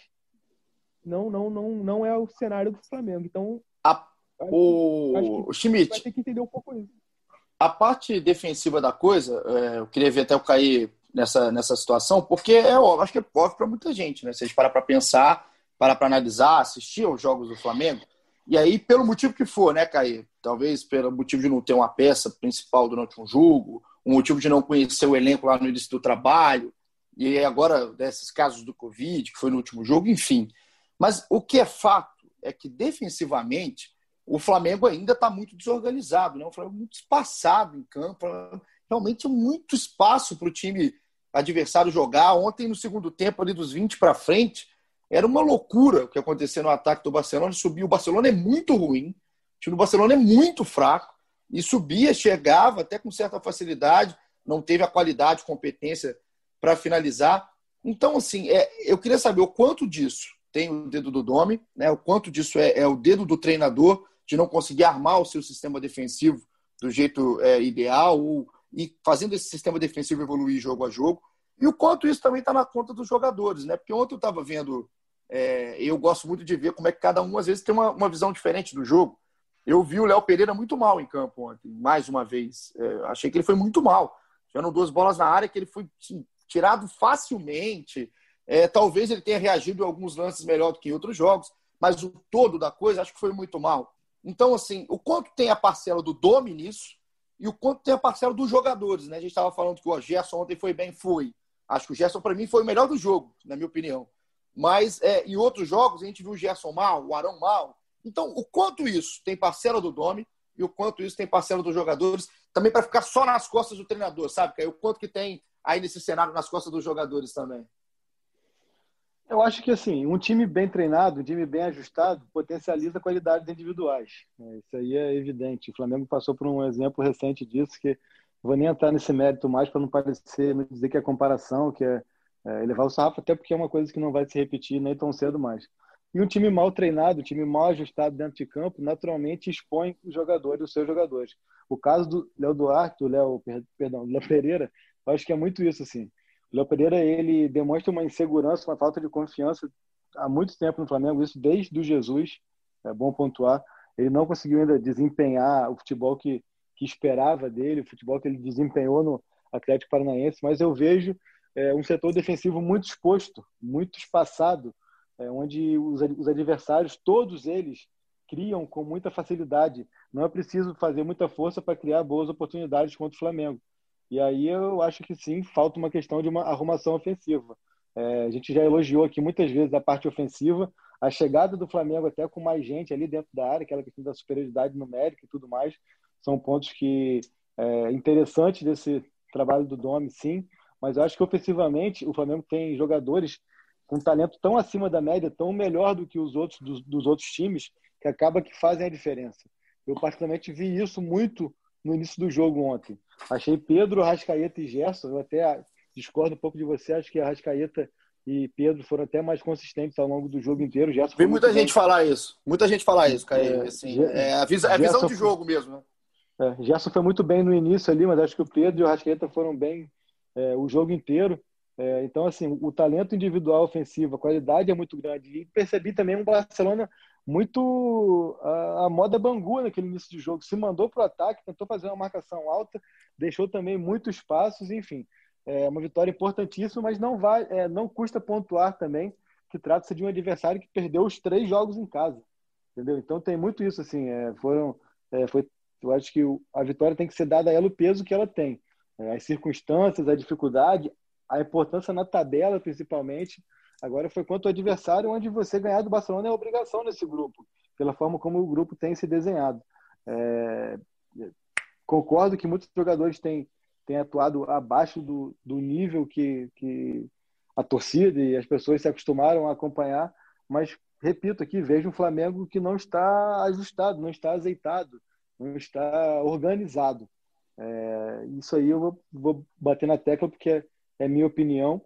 não, não, não, não é o cenário do Flamengo. Então, a, o, o Schmidt vai ter que entender um pouco isso. A parte defensiva da coisa, é, eu queria ver até o cair nessa, nessa situação, porque é óbvio, acho que é óbvio para muita gente, né? Se a gente parar para pensar, parar para analisar, assistir aos jogos do Flamengo, e aí, pelo motivo que for, né, Caí? Talvez pelo motivo de não ter uma peça principal durante um jogo, um motivo de não conhecer o elenco lá no início do trabalho, e agora desses casos do Covid, que foi no último jogo, enfim. Mas o que é fato é que defensivamente o Flamengo ainda está muito desorganizado, né? O Flamengo muito espaçado em campo, realmente muito espaço para o time adversário jogar. Ontem, no segundo tempo, ali dos 20 para frente, era uma loucura o que aconteceu no ataque do Barcelona. Subiu. O Barcelona é muito ruim. O time do Barcelona é muito fraco. E subia, chegava até com certa facilidade. Não teve a qualidade, competência para finalizar. Então, assim, é, eu queria saber o quanto disso tem o dedo do Domi, né? o quanto disso é, é o dedo do treinador de não conseguir armar o seu sistema defensivo do jeito é, ideal ou, e fazendo esse sistema defensivo evoluir jogo a jogo. E o quanto isso também está na conta dos jogadores, né? Porque ontem eu estava vendo é, eu gosto muito de ver como é que cada um, às vezes, tem uma, uma visão diferente do jogo. Eu vi o Léo Pereira muito mal em campo ontem, mais uma vez. É, achei que ele foi muito mal. Tiveram duas bolas na área que ele foi assim, tirado facilmente. É, talvez ele tenha reagido em alguns lances melhor do que em outros jogos, mas o todo da coisa acho que foi muito mal. Então, assim, o quanto tem a parcela do Domi nisso e o quanto tem a parcela dos jogadores, né? A gente estava falando que o Gerson ontem foi bem, foi. Acho que o Gerson, para mim, foi o melhor do jogo, na minha opinião. Mas é, em outros jogos a gente viu o Gerson mal, o Arão mal. Então, o quanto isso tem parcela do Domi e o quanto isso tem parcela dos jogadores, também para ficar só nas costas do treinador, sabe? O quanto que tem aí nesse cenário nas costas dos jogadores também. Eu acho que assim, um time bem treinado, um time bem ajustado, potencializa qualidades individuais. É, isso aí é evidente. O Flamengo passou por um exemplo recente disso, que vou nem entrar nesse mérito mais para não parecer, não dizer que é comparação, que é é, elevar o sarrafo, até porque é uma coisa que não vai se repetir nem tão cedo mais. E um time mal treinado, um time mal ajustado dentro de campo, naturalmente expõe os jogadores, os seus jogadores. O caso do Léo Duarte, do Léo, perdão, Léo Pereira, eu acho que é muito isso, assim. O Léo Pereira, ele demonstra uma insegurança, uma falta de confiança há muito tempo no Flamengo, isso desde o Jesus, é bom pontuar. Ele não conseguiu ainda desempenhar o futebol que, que esperava dele, o futebol que ele desempenhou no Atlético Paranaense, mas eu vejo é, um setor defensivo muito exposto, muito espaçado, é, onde os, os adversários, todos eles, criam com muita facilidade. Não é preciso fazer muita força para criar boas oportunidades contra o Flamengo. E aí eu acho que sim, falta uma questão de uma arrumação ofensiva. É, a gente já elogiou aqui muitas vezes a parte ofensiva, a chegada do Flamengo até com mais gente ali dentro da área, aquela questão da superioridade numérica e tudo mais, são pontos que é interessantes desse trabalho do Domi, sim. Mas eu acho que ofensivamente o Flamengo tem jogadores com talento tão acima da média, tão melhor do que os outros dos, dos outros times, que acaba que fazem a diferença. Eu particularmente vi isso muito no início do jogo ontem. Achei Pedro, Rascaeta e Gerson, eu até discordo um pouco de você, acho que a Rascaeta e Pedro foram até mais consistentes ao longo do jogo inteiro. Gerson Vi muita gente bem. falar isso, muita gente falar isso, Caio. É, assim, é a visão de jogo mesmo, né? É, Gerson foi muito bem no início ali, mas acho que o Pedro e o Rascaeta foram bem é, o jogo inteiro. É, então, assim, o talento individual ofensivo, a qualidade é muito grande. E percebi também um Barcelona muito a, a, moda Bangu naquele início de jogo. Se mandou para o ataque, tentou fazer uma marcação alta, deixou também muitos espaços, enfim. É uma vitória importantíssima, mas não vai, é, não custa pontuar também que trata-se de um adversário que perdeu os três jogos em casa, entendeu? Então tem muito isso assim. É, foram, é, foi, eu acho que a vitória tem que ser dada a ela o peso que ela tem, é, as circunstâncias, a dificuldade, a importância na tabela principalmente Agora foi contra o adversário, onde você ganhar do Barcelona é obrigação nesse grupo, pela forma como o grupo tem se desenhado. É... Concordo que muitos jogadores têm, têm atuado abaixo do, do nível que, que a torcida e as pessoas se acostumaram a acompanhar, mas repito aqui, vejo um Flamengo que não está ajustado, não está azeitado, não está organizado. É, isso aí eu vou, vou, bater na tecla porque é, é minha opinião.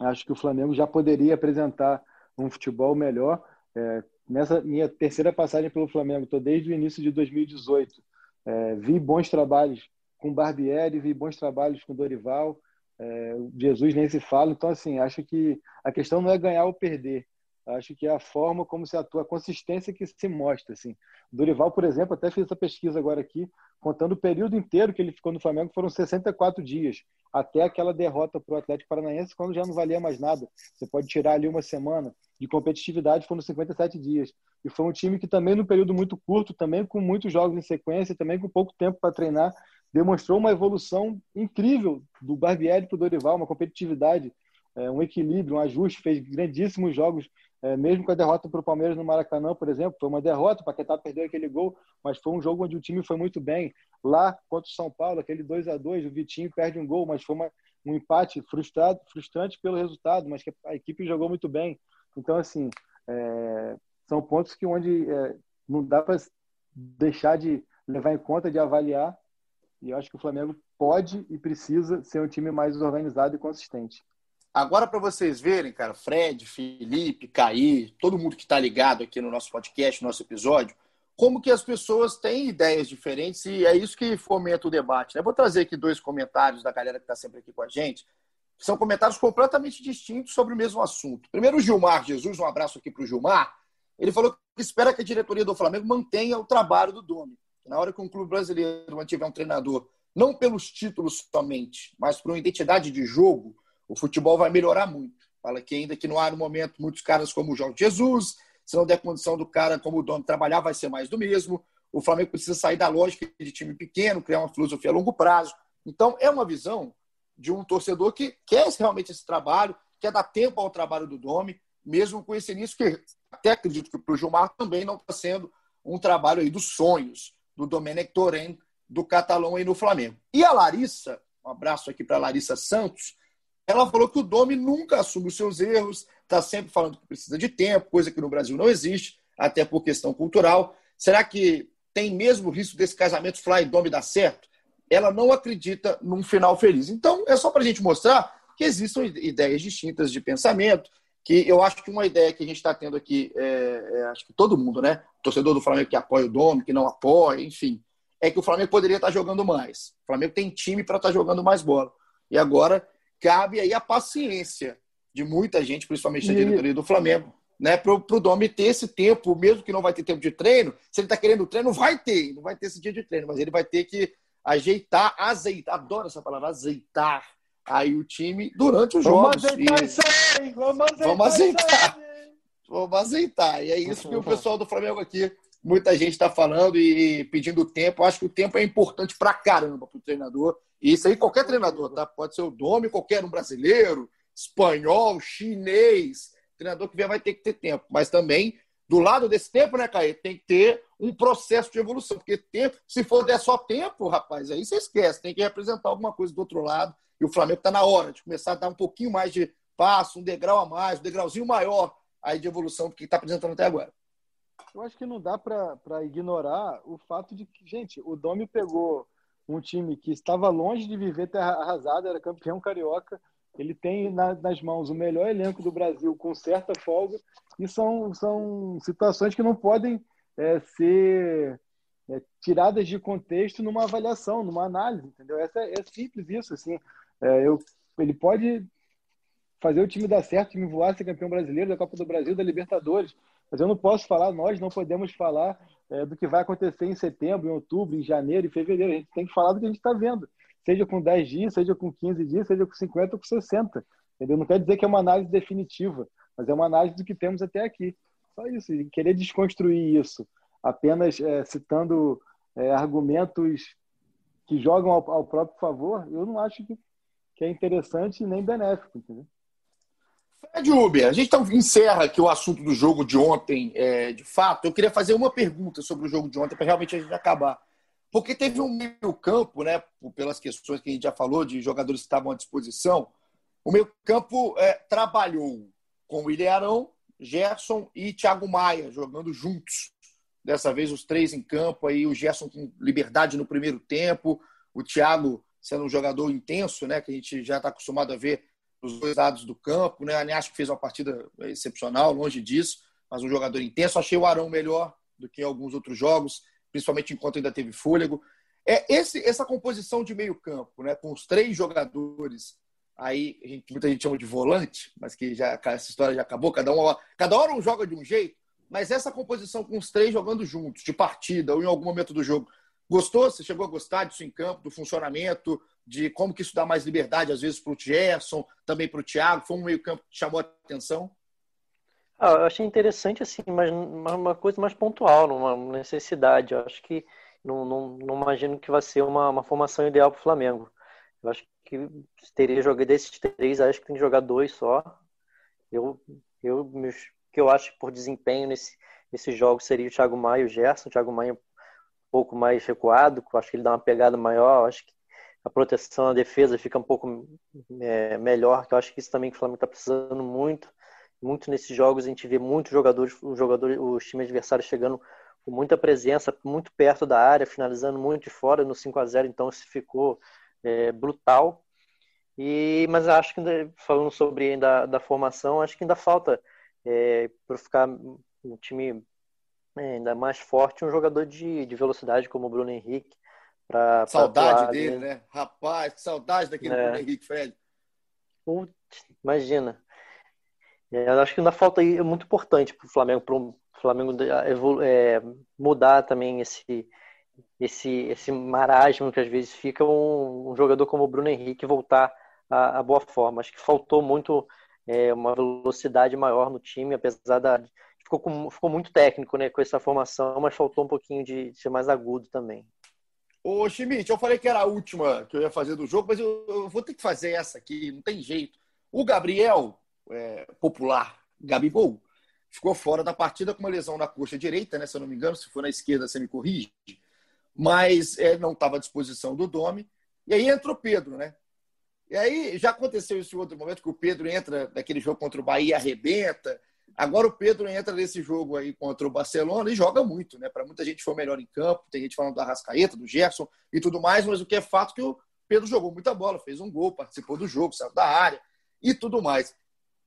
Acho que o Flamengo já poderia apresentar um futebol melhor. É, nessa minha terceira passagem pelo Flamengo, estou desde o início de 2018. É, vi bons trabalhos com Barbieri, vi bons trabalhos com Dorival. É, Jesus nem se fala. Então, assim, acho que a questão não é ganhar ou perder. Acho que é a forma como se atua, a consistência que se mostra. Assim. Dorival, por exemplo, até fiz essa pesquisa agora aqui, contando o período inteiro que ele ficou no Flamengo, foram 64 dias, até aquela derrota para o Atlético Paranaense, quando já não valia mais nada. Você pode tirar ali uma semana de competitividade, foram 57 dias. E foi um time que também, no período muito curto, também com muitos jogos em sequência, também com pouco tempo para treinar, demonstrou uma evolução incrível do Barbieri para o Dorival, uma competitividade, é, um equilíbrio, um ajuste, fez grandíssimos jogos é, mesmo com a derrota para o Palmeiras no Maracanã, por exemplo, foi uma derrota, o Paquetá perdeu aquele gol, mas foi um jogo onde o time foi muito bem. Lá contra o São Paulo, aquele 2 a 2 o Vitinho perde um gol, mas foi uma, um empate frustrado, frustrante pelo resultado, mas que a equipe jogou muito bem. Então, assim, é, são pontos que onde é, não dá para deixar de levar em conta, de avaliar, e eu acho que o Flamengo pode e precisa ser um time mais organizado e consistente. Agora, para vocês verem, cara, Fred, Felipe, Caí, todo mundo que está ligado aqui no nosso podcast, no nosso episódio, como que as pessoas têm ideias diferentes e é isso que fomenta o debate. Né? Vou trazer aqui dois comentários da galera que está sempre aqui com a gente, que são comentários completamente distintos sobre o mesmo assunto. Primeiro, o Gilmar Jesus, um abraço aqui para o Gilmar. Ele falou que espera que a diretoria do Flamengo mantenha o trabalho do Domi. Na hora que um clube brasileiro mantiver um treinador, não pelos títulos somente, mas por uma identidade de jogo, o futebol vai melhorar muito. Fala que ainda que não há no momento muitos caras como o Jorge Jesus, se não der condição do cara como o dono trabalhar, vai ser mais do mesmo. O Flamengo precisa sair da lógica de time pequeno, criar uma filosofia a longo prazo. Então, é uma visão de um torcedor que quer realmente esse trabalho, quer dar tempo ao trabalho do Domi, mesmo com esse início que até acredito que para o Gilmar também não está sendo um trabalho aí dos sonhos do Domenech Torren, do Catalão aí no Flamengo. E a Larissa, um abraço aqui para a Larissa Santos, ela falou que o Domi nunca assume os seus erros, está sempre falando que precisa de tempo, coisa que no Brasil não existe, até por questão cultural. Será que tem mesmo risco desse casamento Fly e Domi dar certo? Ela não acredita num final feliz. Então, é só para a gente mostrar que existem ideias distintas de pensamento, que eu acho que uma ideia que a gente está tendo aqui, é, é, acho que todo mundo, né? O torcedor do Flamengo que apoia o Dome, que não apoia, enfim, é que o Flamengo poderia estar tá jogando mais. O Flamengo tem time para estar tá jogando mais bola. E agora cabe aí a paciência de muita gente, principalmente da diretoria do Flamengo, né? Para o Domi ter esse tempo, mesmo que não vai ter tempo de treino, se ele está querendo treino, vai ter, não vai ter esse dia de treino, mas ele vai ter que ajeitar, azeitar, adoro essa palavra, azeitar aí o time durante os vamos jogos. Azeitar e... isso aí, vamos azeitar, vamos azeitar. Vamos azeitar. E é isso que o pessoal do Flamengo aqui, muita gente está falando e pedindo tempo. Acho que o tempo é importante pra caramba pro treinador. E isso aí, qualquer treinador, tá? Pode ser o Dome, qualquer um brasileiro, espanhol, chinês. treinador que vier vai ter que ter tempo. Mas também, do lado desse tempo, né, Caê, tem que ter um processo de evolução. Porque tempo, se for der só tempo, rapaz, aí você esquece. Tem que representar alguma coisa do outro lado. E o Flamengo está na hora de começar a dar um pouquinho mais de passo, um degrau a mais, um degrauzinho maior aí de evolução do que está apresentando até agora. Eu acho que não dá para ignorar o fato de que, gente, o Domi pegou um time que estava longe de viver terra arrasada, era campeão carioca. Ele tem na, nas mãos o melhor elenco do Brasil com certa folga, e são, são situações que não podem é, ser é, tiradas de contexto numa avaliação, numa análise, entendeu? Essa, é, é simples isso, assim. É, eu, ele pode fazer o time dar certo, o time voar, ser campeão brasileiro da Copa do Brasil, da Libertadores. Mas eu não posso falar, nós não podemos falar é, do que vai acontecer em setembro, em outubro, em janeiro, em fevereiro. A gente tem que falar do que a gente está vendo. Seja com 10 dias, seja com 15 dias, seja com 50 ou com 60. Entendeu? Não quer dizer que é uma análise definitiva, mas é uma análise do que temos até aqui. Só isso. E querer desconstruir isso apenas é, citando é, argumentos que jogam ao, ao, próprio favor, eu não acho que, que é interessante nem benéfico. Entendeu? Fred Uber, a gente então encerra aqui o assunto do jogo de ontem, é, de fato. Eu queria fazer uma pergunta sobre o jogo de ontem, para realmente a gente acabar. Porque teve um meio-campo, né, pelas questões que a gente já falou, de jogadores que estavam à disposição. O meio-campo é, trabalhou com o William Arão, Gerson e Thiago Maia, jogando juntos. Dessa vez os três em campo, aí o Gerson com liberdade no primeiro tempo, o Thiago sendo um jogador intenso, né, que a gente já está acostumado a ver nos dois lados do campo, né? Que fez uma partida excepcional, longe disso, mas um jogador intenso. Achei o Arão melhor do que em alguns outros jogos, principalmente enquanto ainda teve fôlego. É esse, essa composição de meio campo, né? Com os três jogadores aí, gente, muita gente chama de volante, mas que já essa história já acabou. Cada um, cada hora um joga de um jeito, mas essa composição com os três jogando juntos, de partida ou em algum momento do jogo, Gostou? Você chegou a gostar disso em campo, do funcionamento, de como que isso dá mais liberdade, às vezes, para o Gerson, também para o Thiago? Foi um meio-campo que chamou a atenção? Ah, eu achei interessante, assim, mas uma coisa mais pontual, uma necessidade. Eu acho que não, não, não imagino que vai ser uma, uma formação ideal para o Flamengo. Eu acho que teria jogado desses três, acho que tem que jogar dois só. Eu, eu, que eu acho por desempenho nesse, nesse jogo seria o Thiago Maia e o Gerson. O Thiago Maia pouco mais recuado, acho que ele dá uma pegada maior, acho que a proteção, a defesa fica um pouco é, melhor, que eu acho que isso também que o Flamengo está precisando muito. Muito nesses jogos a gente vê muitos jogadores, os jogadores, os times adversários chegando com muita presença, muito perto da área, finalizando muito de fora no 5 a 0 então isso ficou é, brutal. E, mas acho que falando sobre ainda da formação, acho que ainda falta é, para ficar um time é, ainda mais forte um jogador de, de velocidade como o Bruno Henrique. Pra, saudade pra dele, né? Rapaz, que saudade daquele é. Bruno Henrique, Fred. Putz, imagina. É, eu acho que ainda falta aí, é muito importante para o Flamengo, para o Flamengo é, mudar também esse, esse, esse marasmo que às vezes fica um, um jogador como o Bruno Henrique voltar à, à boa forma. Acho que faltou muito é, uma velocidade maior no time, apesar da, ficou, com, ficou muito técnico né, com essa formação, mas faltou um pouquinho de, de ser mais agudo também. Ô, Schmidt, eu falei que era a última que eu ia fazer do jogo, mas eu, eu vou ter que fazer essa aqui, não tem jeito. O Gabriel, é, popular, Gabigol, ficou fora da partida com uma lesão na coxa direita, né? Se eu não me engano, se for na esquerda, você me corrige. Mas é, não estava à disposição do Domi. E aí entrou o Pedro, né? E aí já aconteceu isso em outro momento, que o Pedro entra naquele jogo contra o Bahia, arrebenta, Agora o Pedro entra nesse jogo aí contra o Barcelona e joga muito, né? Para muita gente foi melhor em campo, tem gente falando da Rascaeta, do Gerson e tudo mais, mas o que é fato é que o Pedro jogou muita bola, fez um gol, participou do jogo, saiu da área e tudo mais.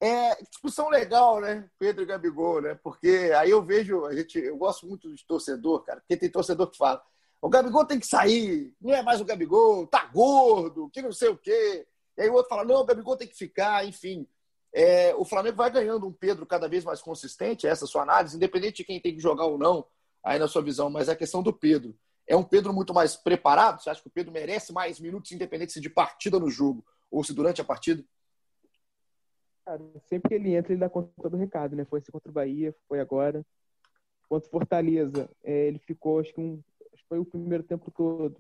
é discussão legal, né? Pedro e Gabigol, né? Porque aí eu vejo, a gente, eu gosto muito de torcedor, cara, porque tem torcedor que fala: o Gabigol tem que sair, não é mais o Gabigol, tá gordo, que não sei o quê. E aí o outro fala: não, o Gabigol tem que ficar, enfim. É, o Flamengo vai ganhando um Pedro cada vez mais consistente, essa é a sua análise, independente de quem tem que jogar ou não, aí na sua visão, mas é a questão do Pedro. É um Pedro muito mais preparado? Você acha que o Pedro merece mais minutos, independente se de partida no jogo ou se durante a partida? Cara, sempre que ele entra, ele dá conta do recado, né? Foi esse contra o Bahia, foi agora. Contra o Fortaleza, é, ele ficou, acho que, um, acho que foi o primeiro tempo todo.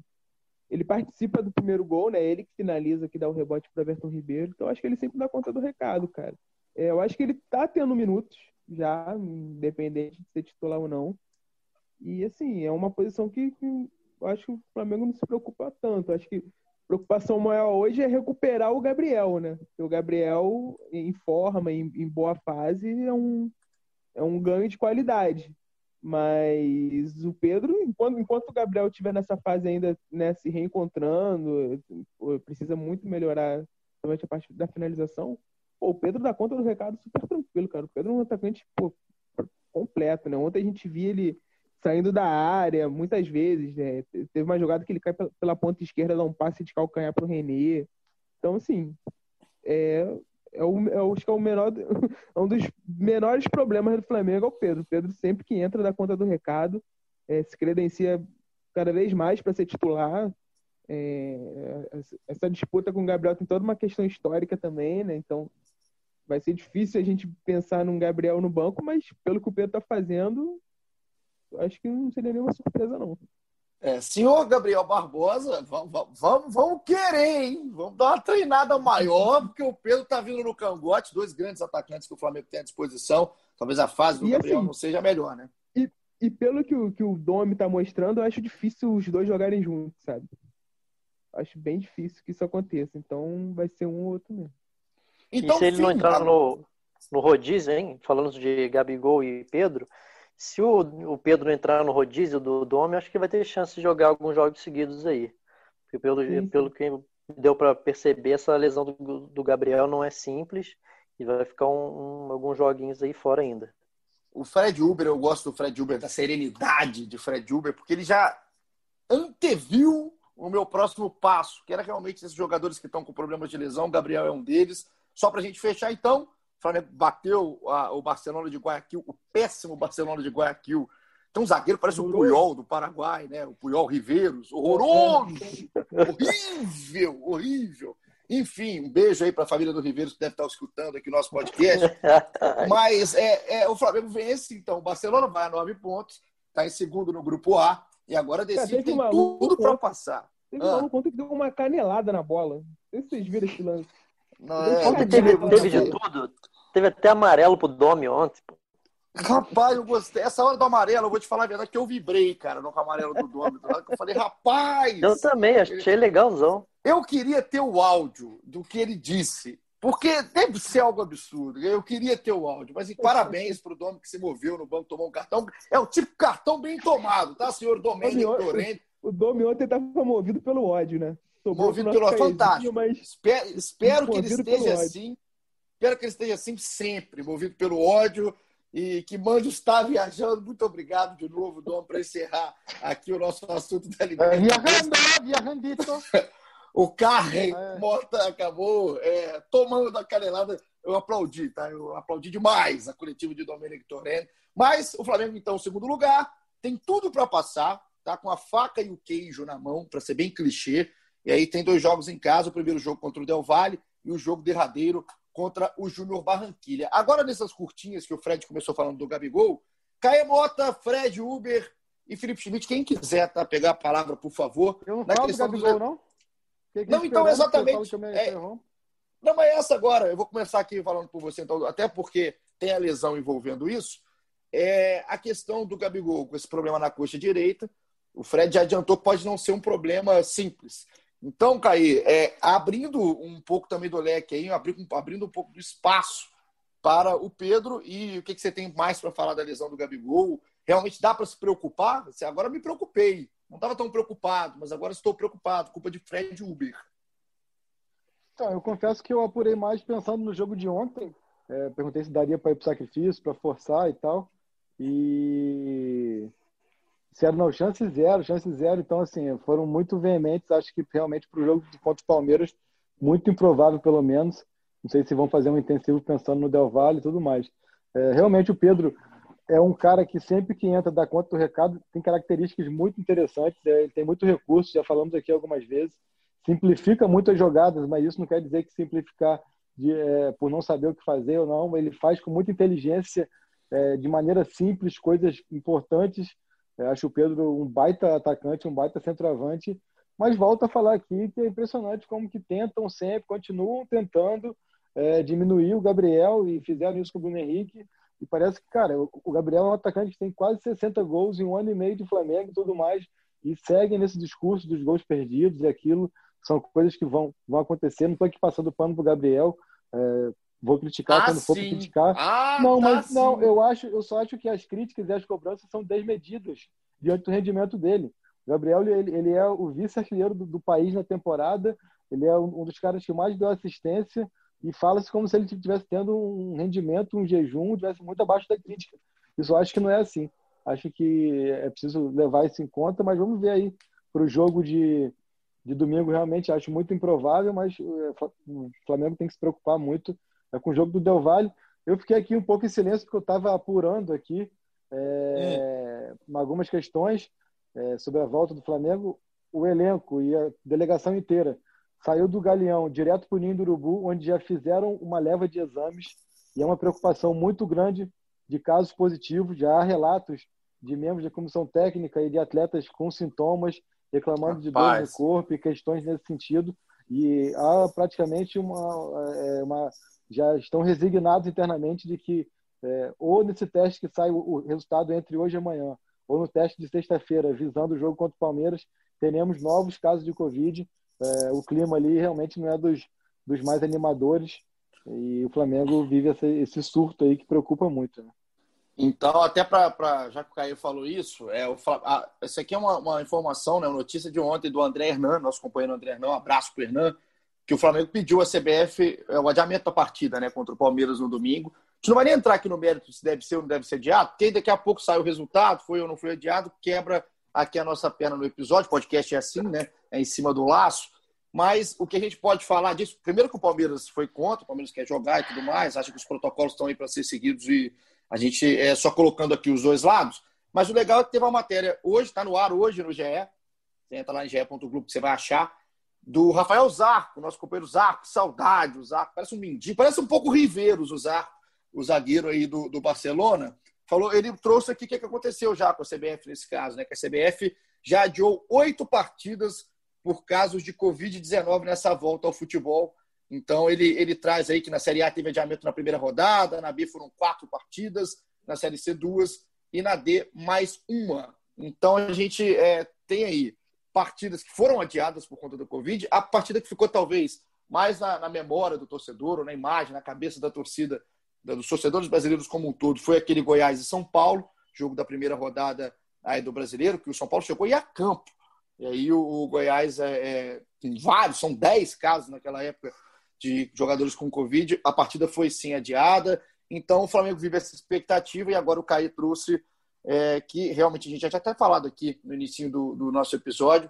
Ele participa do primeiro gol, né? Ele que finaliza, que dá o rebote para Everton Ribeiro. Então, acho que ele sempre dá conta do recado, cara. É, eu acho que ele tá tendo minutos já, independente de ser titular ou não. E, assim, é uma posição que, que eu acho que o Flamengo não se preocupa tanto. Eu acho que preocupação maior hoje é recuperar o Gabriel, né? Porque o Gabriel, em forma, em, em, boa fase, é um, é um ganho de qualidade. Mas o Pedro, enquanto, enquanto o Gabriel estiver nessa fase ainda né, se reencontrando, precisa muito melhorar somente a parte da finalização. Pô, o Pedro dá conta do recado super tranquilo, cara. O Pedro é um atacante pô, completo, né? Ontem a gente via ele saindo da área, muitas vezes. Né? Teve uma jogada que ele cai pela ponta esquerda, dá um passe de calcanhar para o Renê. Então, assim, é, é, o, é, acho que é o menor, é um dos menores problemas do Flamengo é o Pedro. O Pedro sempre que entra dá conta do recado, é, se credencia cada vez mais para ser titular. É, essa disputa com o Gabriel tem toda uma questão histórica também, né? Então vai ser difícil a gente pensar num Gabriel no banco, mas pelo que o Pedro está fazendo, acho que não seria nenhuma surpresa, não. É, senhor Gabriel Barbosa, vamos, vamos, vamos querer, hein? Vamos dar uma treinada maior, porque o Pedro tá vindo no cangote, dois grandes atacantes que o Flamengo tem à disposição. Talvez a fase do e Gabriel assim, não seja melhor, né? E, e pelo que o, que o Domi tá mostrando, eu acho difícil os dois jogarem juntos, sabe? Acho bem difícil que isso aconteça. Então vai ser um ou outro mesmo. Então, e se ele sim, não entrar no, no rodízio, hein? Falando de Gabigol e Pedro, se o, o Pedro entrar no rodízio do Dome, acho que vai ter chance de jogar alguns jogos seguidos aí. Porque pelo, pelo que deu para perceber, essa lesão do, do, Gabriel não é simples e vai ficar um, um, alguns joguinhos aí fora ainda. O Fred Uber, eu gosto do Fred Uber, da serenidade de Fred Uber, porque ele já anteviu o meu próximo passo, que era realmente esses jogadores que estão com problemas de lesão. O Gabriel é um deles. Só para a gente fechar, então, o Flamengo bateu a, o Barcelona de Guayaquil, o péssimo Barcelona de Guayaquil. Então, um zagueiro parece o Puyol do Paraguai, né? O Puyol Riveiros. Horroroso! horrível, horrível. Enfim, um beijo aí para a família do Riveiros que deve estar escutando aqui o nosso podcast. Mas é, é, o Flamengo vence, então o Barcelona vai a nove pontos, está em segundo no grupo A e agora decide, tem tudo para passar. Teve ah. um que deu uma canelada na bola. Não sei se vocês viram esse lance. Não, é, teve, teve de tudo. Teve até amarelo pro Domi ontem, pô. Rapaz, eu gostei. Essa hora do amarelo, eu vou te falar a verdade, que eu vibrei, cara, no amarelo do Domi. Eu falei, rapaz! Eu também, achei legalzão. Eu queria ter o áudio do que ele disse. Porque deve ser algo absurdo. Eu queria ter o áudio, mas parabéns para o Domi que se moveu no banco, tomou um cartão. É o tipo cartão bem tomado, tá, senhor Domênico Torrente? O Domi ontem estava movido pelo ódio, né? Tomou movido pelo ódio. Fantástico. Mas... Espero, espero que ele esteja assim Espero que ele esteja assim sempre, movido pelo ódio e que Manjo está viajando. Muito obrigado de novo, Dom, para encerrar aqui o nosso assunto da Libertadores. Viajando, viajandito. o Carrey é. Mota acabou é, tomando da canelada. Eu aplaudi, tá? Eu aplaudi demais a coletiva de Domenico Torrent. Mas o Flamengo, então, segundo lugar, tem tudo para passar, tá? Com a faca e o queijo na mão, para ser bem clichê. E aí tem dois jogos em casa, o primeiro jogo contra o Del Valle e o jogo derradeiro contra o Júnior Barranquilha. Agora, nessas curtinhas que o Fred começou falando do Gabigol, Caia Mota, Fred Uber e Felipe Schmidt, quem quiser tá, pegar a palavra, por favor. Eu não falo do Gabigol, do... não? Que que não, então, exatamente. É... Não, mas é essa agora. Eu vou começar aqui falando por você, então, até porque tem a lesão envolvendo isso. É a questão do Gabigol com esse problema na coxa direita. O Fred já adiantou que pode não ser um problema simples. Então, Caí, é, abrindo um pouco também do leque aí, abrindo, um pouco do espaço para o Pedro e o que, que você tem mais para falar da lesão do Gabigol? Realmente dá para se preocupar? Você agora me preocupei. Não estava tão preocupado, mas agora estou preocupado. Culpa de Fred Uber. Então, eu confesso que eu apurei mais pensando no jogo de ontem, É, perguntei se daria para ir para sacrifício, para forçar e tal. E disseram, não, chance zero, chance zero. Então, assim, foram muito veementes. Acho que realmente para o jogo contra o Palmeiras, muito improvável, pelo menos. Não sei se vão fazer um intensivo pensando no Del Valle e tudo mais. É, realmente o Pedro é um cara que sempre que entra dá conta do recado, tem características muito interessantes, é, ele tem muito recurso, já falamos aqui algumas vezes, simplifica muito as jogadas, mas isso não quer dizer que simplificar de, é, por não saber o que fazer ou não, ele faz com muita inteligência, é, de maneira simples, coisas importantes. É, acho o Pedro um baita atacante, um baita centroavante, mas volto a falar aqui que é impressionante como que tentam sempre, continuam tentando é, diminuir o Gabriel e fizeram isso com o Bruno Henrique, e parece que, cara, o Gabriel é um atacante que tem quase 60 gols em um ano e meio de Flamengo e tudo mais, e seguem nesse discurso dos gols perdidos e aquilo. São coisas que vão, vão acontecer. Não estou aqui passando pano pro Gabriel. É, vou criticar ah, quando for criticar. Ah, não, tá mas sim. não, eu acho, eu só acho que as críticas e as cobranças são desmedidas diante do rendimento dele. O Gabriel ele, ele é o vice-artilheiro do, do, país na temporada. Ele é um, um dos caras que mais deu assistência e fala-se como se ele estivesse tendo um rendimento, um jejum, estivesse muito abaixo da crítica. Isso eu acho que não é assim. Acho que é preciso levar isso em conta, mas vamos ver aí para o jogo de, de domingo. Realmente acho muito improvável, mas é, o Flamengo tem que se preocupar muito é, com o jogo do Del Valle. Eu fiquei aqui um pouco em silêncio porque eu estava apurando aqui é, hum. algumas questões é, sobre a volta do Flamengo. O elenco e a delegação inteira saiu do Galeão direto para o Ninho do Urubu, onde já fizeram uma leva de exames e é uma preocupação muito grande de casos positivos. Já há relatos de membros da comissão técnica e de atletas com sintomas reclamando Rapaz. de dor no corpo e questões nesse sentido. E há praticamente uma, é, uma já estão resignados internamente de que é, ou nesse teste que sai o resultado entre hoje e amanhã, ou no teste de sexta-feira, visando o jogo contra o Palmeiras, teremos novos casos de Covid é, o clima ali realmente não é dos, dos mais animadores e o Flamengo vive esse, esse surto aí que preocupa muito. Né? Então, até para já que o Caio falou isso, é, o, a, essa aqui é uma, uma informação, né, uma notícia de ontem do André Hernan, nosso companheiro André Hernan, um abraço para o Hernan, que o Flamengo pediu à CBF é, o adiamento da partida né, contra o Palmeiras no domingo. A gente não vai nem entrar aqui no mérito se deve ser ou não deve ser adiado, porque daqui a pouco sai o resultado, foi ou não foi adiado, quebra aqui a nossa perna no episódio. O podcast é assim, né? É em cima do laço. Mas o que a gente pode falar disso? Primeiro que o Palmeiras foi contra, o Palmeiras quer jogar e tudo mais, acha que os protocolos estão aí para ser seguidos e a gente é só colocando aqui os dois lados. Mas o legal é que teve uma matéria hoje, está no ar hoje no GE. Você entra lá em ge.globo que você vai achar. Do Rafael Zarco, nosso companheiro Zarco, saudade, o Zarco, parece um mendigo, parece um pouco Riveiros, o Zarco, o zagueiro aí do, do Barcelona falou, ele trouxe aqui o que, que aconteceu já com a CBF nesse caso, né? Que a CBF já adiou oito partidas por casos de Covid-19 nessa volta ao futebol. Então ele, ele traz aí que na Série A teve adiamento na primeira rodada, na B foram quatro partidas, na Série C duas e na D mais uma. Então a gente é, tem aí partidas que foram adiadas por conta do Covid. A partida que ficou talvez mais na, na memória do torcedor, ou na imagem, na cabeça da torcida dos torcedores brasileiros como um todo foi aquele Goiás e São Paulo, jogo da primeira rodada aí do brasileiro, que o São Paulo chegou e a campo. E aí o, o Goiás é, é, tem vários, são 10 casos naquela época de jogadores com Covid. A partida foi sim adiada. Então o Flamengo vive essa expectativa e agora o Caí trouxe é, que realmente a gente já tinha até falado aqui no início do, do nosso episódio,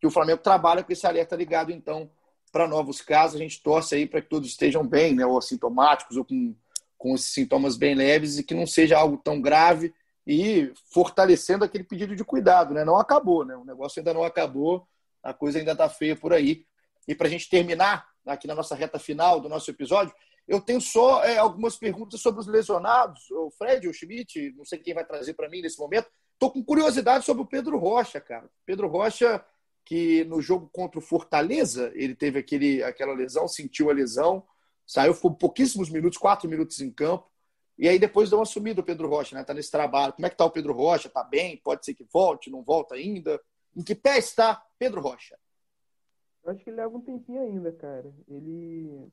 que o Flamengo trabalha com esse alerta ligado, então, para novos casos. A gente torce aí para que todos estejam bem, né, ou assintomáticos, ou com com esses sintomas bem leves e que não seja algo tão grave e fortalecendo aquele pedido de cuidado, né? Não acabou, né? O negócio ainda não acabou, a coisa ainda está feia por aí. E para a gente terminar aqui na nossa reta final do nosso episódio, eu tenho só é, algumas perguntas sobre os lesionados. O Fred, o Schmidt, não sei quem vai trazer para mim nesse momento. Estou com curiosidade sobre o Pedro Rocha, cara. Pedro Rocha, que no jogo contra o Fortaleza, ele teve aquele, aquela lesão, sentiu a lesão, Saiu, ficou pouquíssimos minutos, quatro minutos em campo. E aí depois deu uma sumida o Pedro Rocha, né? Tá nesse trabalho. Como é que tá o Pedro Rocha? Tá bem? Pode ser que volte, não volta ainda? Em que pé está Pedro Rocha? Eu acho que ele leva um tempinho ainda, cara. Ele.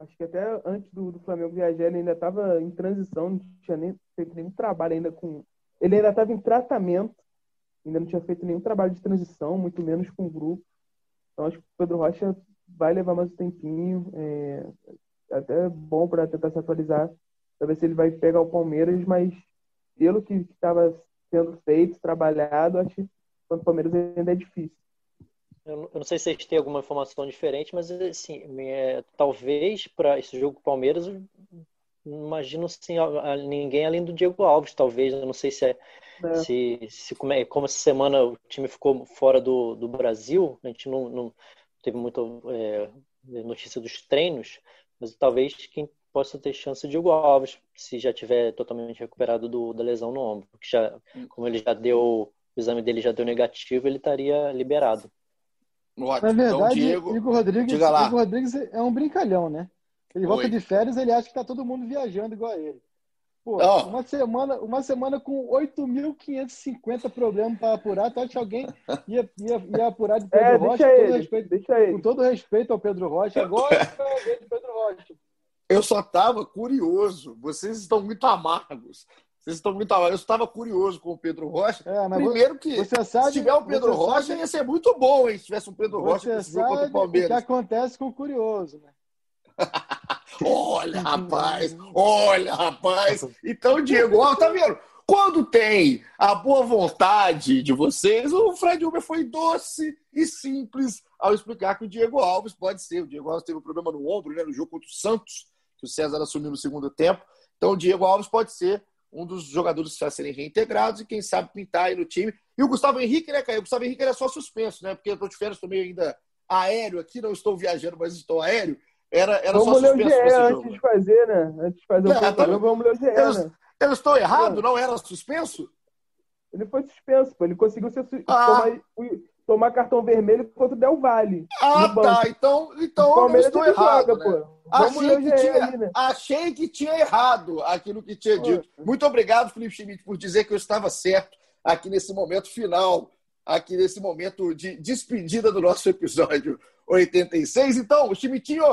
Acho que até antes do, do Flamengo viajar, ele ainda estava em transição, não tinha nem feito nenhum trabalho ainda com. Ele ainda estava em tratamento, ainda não tinha feito nenhum trabalho de transição, muito menos com o grupo. Então acho que o Pedro Rocha vai levar mais um tempinho. É, até bom para tentar se atualizar, para ver se ele vai pegar o Palmeiras, mas pelo que estava sendo feito, trabalhado, acho que o Palmeiras ainda é difícil. Eu não sei se vocês têm alguma informação diferente, mas assim, é, talvez para esse jogo Palmeiras, não imagino assim, ninguém além do Diego Alves, talvez. Eu não sei se é, é. se, se como, é, como essa semana o time ficou fora do, do Brasil, a gente não, não teve muita é, notícia dos treinos, mas talvez quem possa ter chance é o Diego Alves, se já tiver totalmente recuperado do, da lesão no ombro, porque já, como ele já deu, o exame dele já deu negativo, ele estaria liberado. Ótimo. Na então, verdade, então, Diego, Igor, Rodrigues, Igor Rodrigues é um brincalhão, né? Ele volta Oi. de férias, ele acha que tá todo mundo viajando igual a ele. Pô, oh. uma, semana, uma semana com 8.550 problemas para apurar, tu acha que alguém ia, ia, ia apurar de Pedro é, Rocha? Com todo, respeito, deixa ele. com todo respeito ao Pedro Rocha, agora é o Pedro Rocha. Eu só estava curioso. Vocês estão muito amargos. Vocês estão muito. Eu estava curioso com o Pedro Rocha. É, Primeiro que você sabe, se tiver o Pedro Rocha, sabe, ia ser muito bom, hein? Se tivesse um Pedro Rocha nesse jogo contra o Palmeiras. O que acontece com o curioso, né? olha, rapaz, olha, rapaz. Então, Diego, ó, tá vendo? Quando tem a boa vontade de vocês, o Fred Uber foi doce e simples ao explicar que o Diego Alves pode ser. O Diego Alves teve um problema no ombro, né, no jogo contra o Santos, que o César assumiu no segundo tempo. Então, o Diego Alves pode ser um dos jogadores a serem reintegrados e quem sabe pintar aí no time. E o Gustavo Henrique, né, Caio? O Gustavo Henrique era só suspenso, né? Porque eu tô de férias, também ainda aéreo aqui, não estou viajando, mas estou aéreo. Era, era vamos só suspenso ler o GE antes jogo. de fazer, né? Antes de fazer o é, vamos ler o GE, eu, né? Eu estou errado? É. Não era suspenso? Ele foi suspenso, pô. Ele conseguiu ser, ah. tomar, tomar, cartão vermelho contra o Del Valle. Ah, tá. Então, então eu estou errado. Joga, né? achei, que tinha, aí, né? achei que tinha errado aquilo que tinha dito. Muito obrigado, Felipe Schmidt, por dizer que eu estava certo aqui nesse momento final, aqui nesse momento de despedida do nosso episódio 86. Então, Schmidtinho,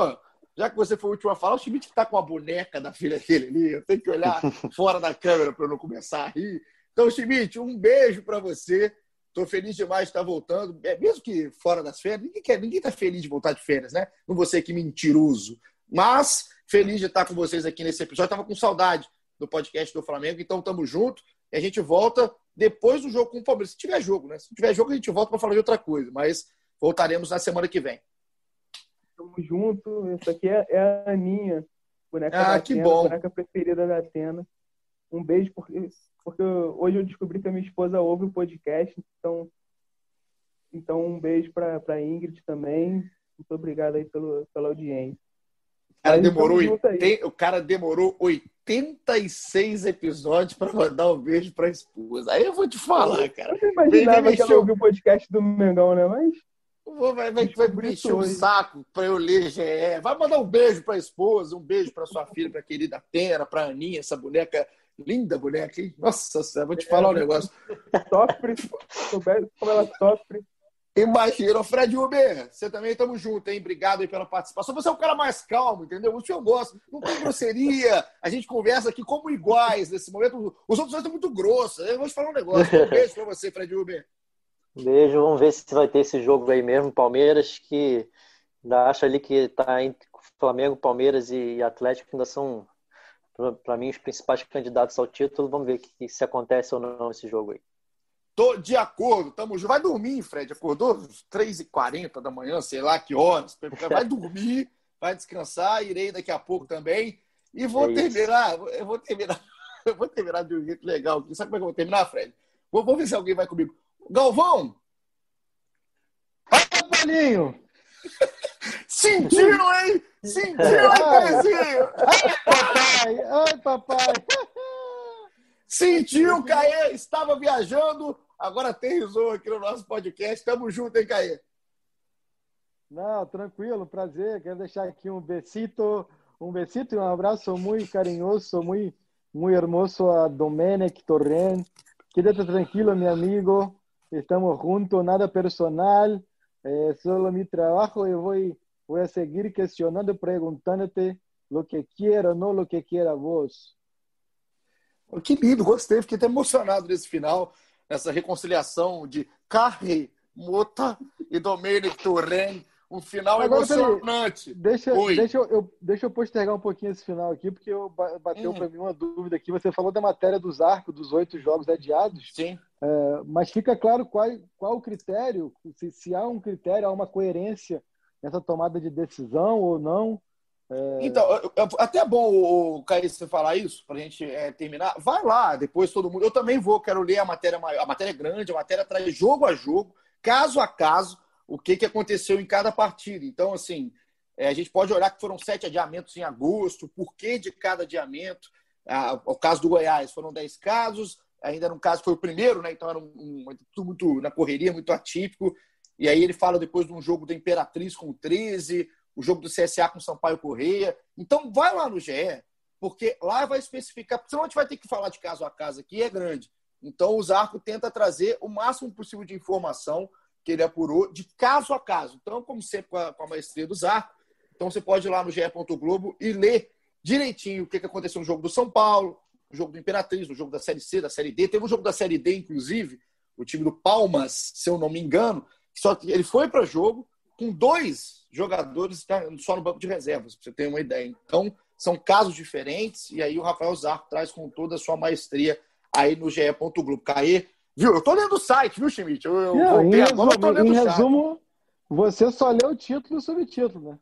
já que você foi o último a falar, o Schmidt está com a boneca da filha dele ali. Eu tenho que olhar fora da câmera para eu não começar a rir. Então, Schmidt, um beijo para você. Estou feliz demais de estar voltando. É, mesmo que fora das férias, ninguém quer, ninguém está feliz de voltar de férias, né? Não você aqui mentiroso. Mas feliz de estar com vocês aqui nesse episódio. Estava com saudade do podcast do Flamengo, então estamos juntos. E a gente volta depois do jogo com o Palmeiras. Se tiver jogo, né? Se tiver jogo, a gente volta para falar de outra coisa. Mas voltaremos na semana que vem. Tamo junto. Essa aqui é, é a Aninha, boneca ah, da que Atena, bom. boneca preferida da Atena. Um beijo, porque, porque hoje eu descobri que a minha esposa ouve o podcast, então, então um beijo para Ingrid também. Muito obrigado aí pelo, pela audiência. O cara, demorou, o cara demorou 86 episódios para mandar um beijo para a esposa. Aí eu vou te falar, cara. Eu não imaginava que ela ouviu o podcast do Mengão, né? Mas. Vai, vai, vai me encher o saco para eu ler GE. Vai mandar um beijo para a esposa, um beijo para sua filha, para a querida Pena, para a Aninha, essa boneca, linda boneca, hein? Nossa Senhora, vou te falar um negócio. Sofre, como ela sofre. Imagina, Fred Uber, você também estamos juntos, hein? Obrigado aí pela participação. Você é um cara mais calmo, entendeu? Isso eu gosto. Não tem grosseria. A gente conversa aqui como iguais nesse momento. Os outros estão muito grossos. Eu vou te falar um negócio. Um beijo para você, Fred Uber. Beijo, vamos ver se vai ter esse jogo aí mesmo. Palmeiras, que ainda acho ali que tá entre Flamengo, Palmeiras e Atlético, ainda são, para mim, os principais candidatos ao título. Vamos ver que, se acontece ou não esse jogo aí. Tô de acordo, tamo junto. Vai dormir, Fred. Acordou às 3h40 da manhã, sei lá que horas. Vai dormir, vai descansar. Irei daqui a pouco também. E vou é terminar, eu vou terminar, eu vou terminar de um jeito legal. Sabe como é que eu vou terminar, Fred? Vou, vou ver se alguém vai comigo. Galvão! Olha, Paulinho! Sentiu, hein? Sentiu, hein, Caizinho? Ai, papai! Ai, papai! Sentiu, Caê? Estava viajando, agora aterrizou aqui no nosso podcast. Tamo junto, hein, Caê? Não, tranquilo, prazer. Quero deixar aqui um besito, um besito e um abraço muito carinhoso, muito, muito hermoso a Domenech Torren. Quédate tranquilo, meu amigo. estamos juntos, nada personal, eh, solo mi trabajo y voy, voy a seguir cuestionando, preguntándote lo que quiera, no lo que quiera vos. Que lindo, gostei, fiquei até emocionado nesse final, nessa reconciliação de Carre, Mota e Domenic Turren. Um final Agora, emocionante. Deixa, deixa, eu, eu, deixa eu postergar um pouquinho esse final aqui, porque eu, bateu hum. para mim uma dúvida aqui. Você falou da matéria dos arcos, dos oito jogos adiados. Sim. É, mas fica claro qual, qual o critério, se, se há um critério, há uma coerência nessa tomada de decisão ou não. É... Então, até é bom o Caio você falar isso, para a gente é, terminar. Vai lá, depois todo mundo. Eu também vou, quero ler a matéria maior. A matéria é grande, a matéria traz jogo a jogo, caso a caso, o que, que aconteceu em cada partida. Então, assim, é, a gente pode olhar que foram sete adiamentos em agosto, o porquê de cada adiamento. Ah, o caso do Goiás foram dez casos, ainda um caso, foi o primeiro, né? Então era um, um, tudo muito na correria, muito atípico. E aí ele fala depois de um jogo da Imperatriz com o 13, o jogo do CSA com Sampaio Correia. Então vai lá no GE, porque lá vai especificar, porque senão a gente vai ter que falar de caso a caso aqui, é grande. Então o Zarco tenta trazer o máximo possível de informação que ele apurou de caso a caso. Então, como sempre, com a, com a maestria do Zarco, então você pode ir lá no GE. Globo e ler direitinho o que aconteceu no jogo do São Paulo, no jogo do Imperatriz, no jogo da Série C, da Série D. Teve um jogo da Série D, inclusive, o time do Palmas, se eu não me engano, só que ele foi para jogo com dois jogadores só no banco de reservas, para você ter uma ideia. Então, são casos diferentes, e aí o Rafael Zarco traz com toda a sua maestria aí no GE. Globo. Caê, viu? Eu tô lendo o site, viu, Schmidt? Eu, eu Não, em resumo, agora, eu em resumo você só lê o título e o subtítulo, né?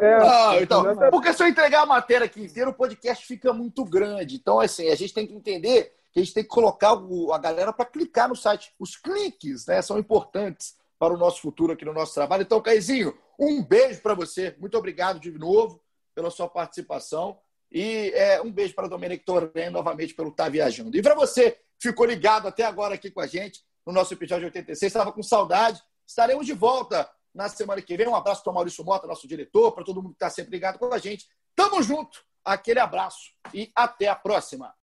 É, não, então, porque se eu entregar a matéria aqui inteira, o podcast fica muito grande. Então, assim, a gente tem que entender que a gente tem que colocar a galera para clicar no site. Os cliques né, são importantes para o nosso futuro aqui no nosso trabalho. Então, Caizinho, um beijo para você. Muito obrigado de novo pela sua participação. E é, um beijo para o Domenico Torren novamente pelo Tá Viajando. E para você ficou ligado até agora aqui com a gente no nosso episódio 86, estava com saudade. Estaremos de volta na semana que vem. Um abraço para o Maurício Mota, nosso diretor, para todo mundo que está sempre ligado com a gente. Tamo junto, aquele abraço e até a próxima.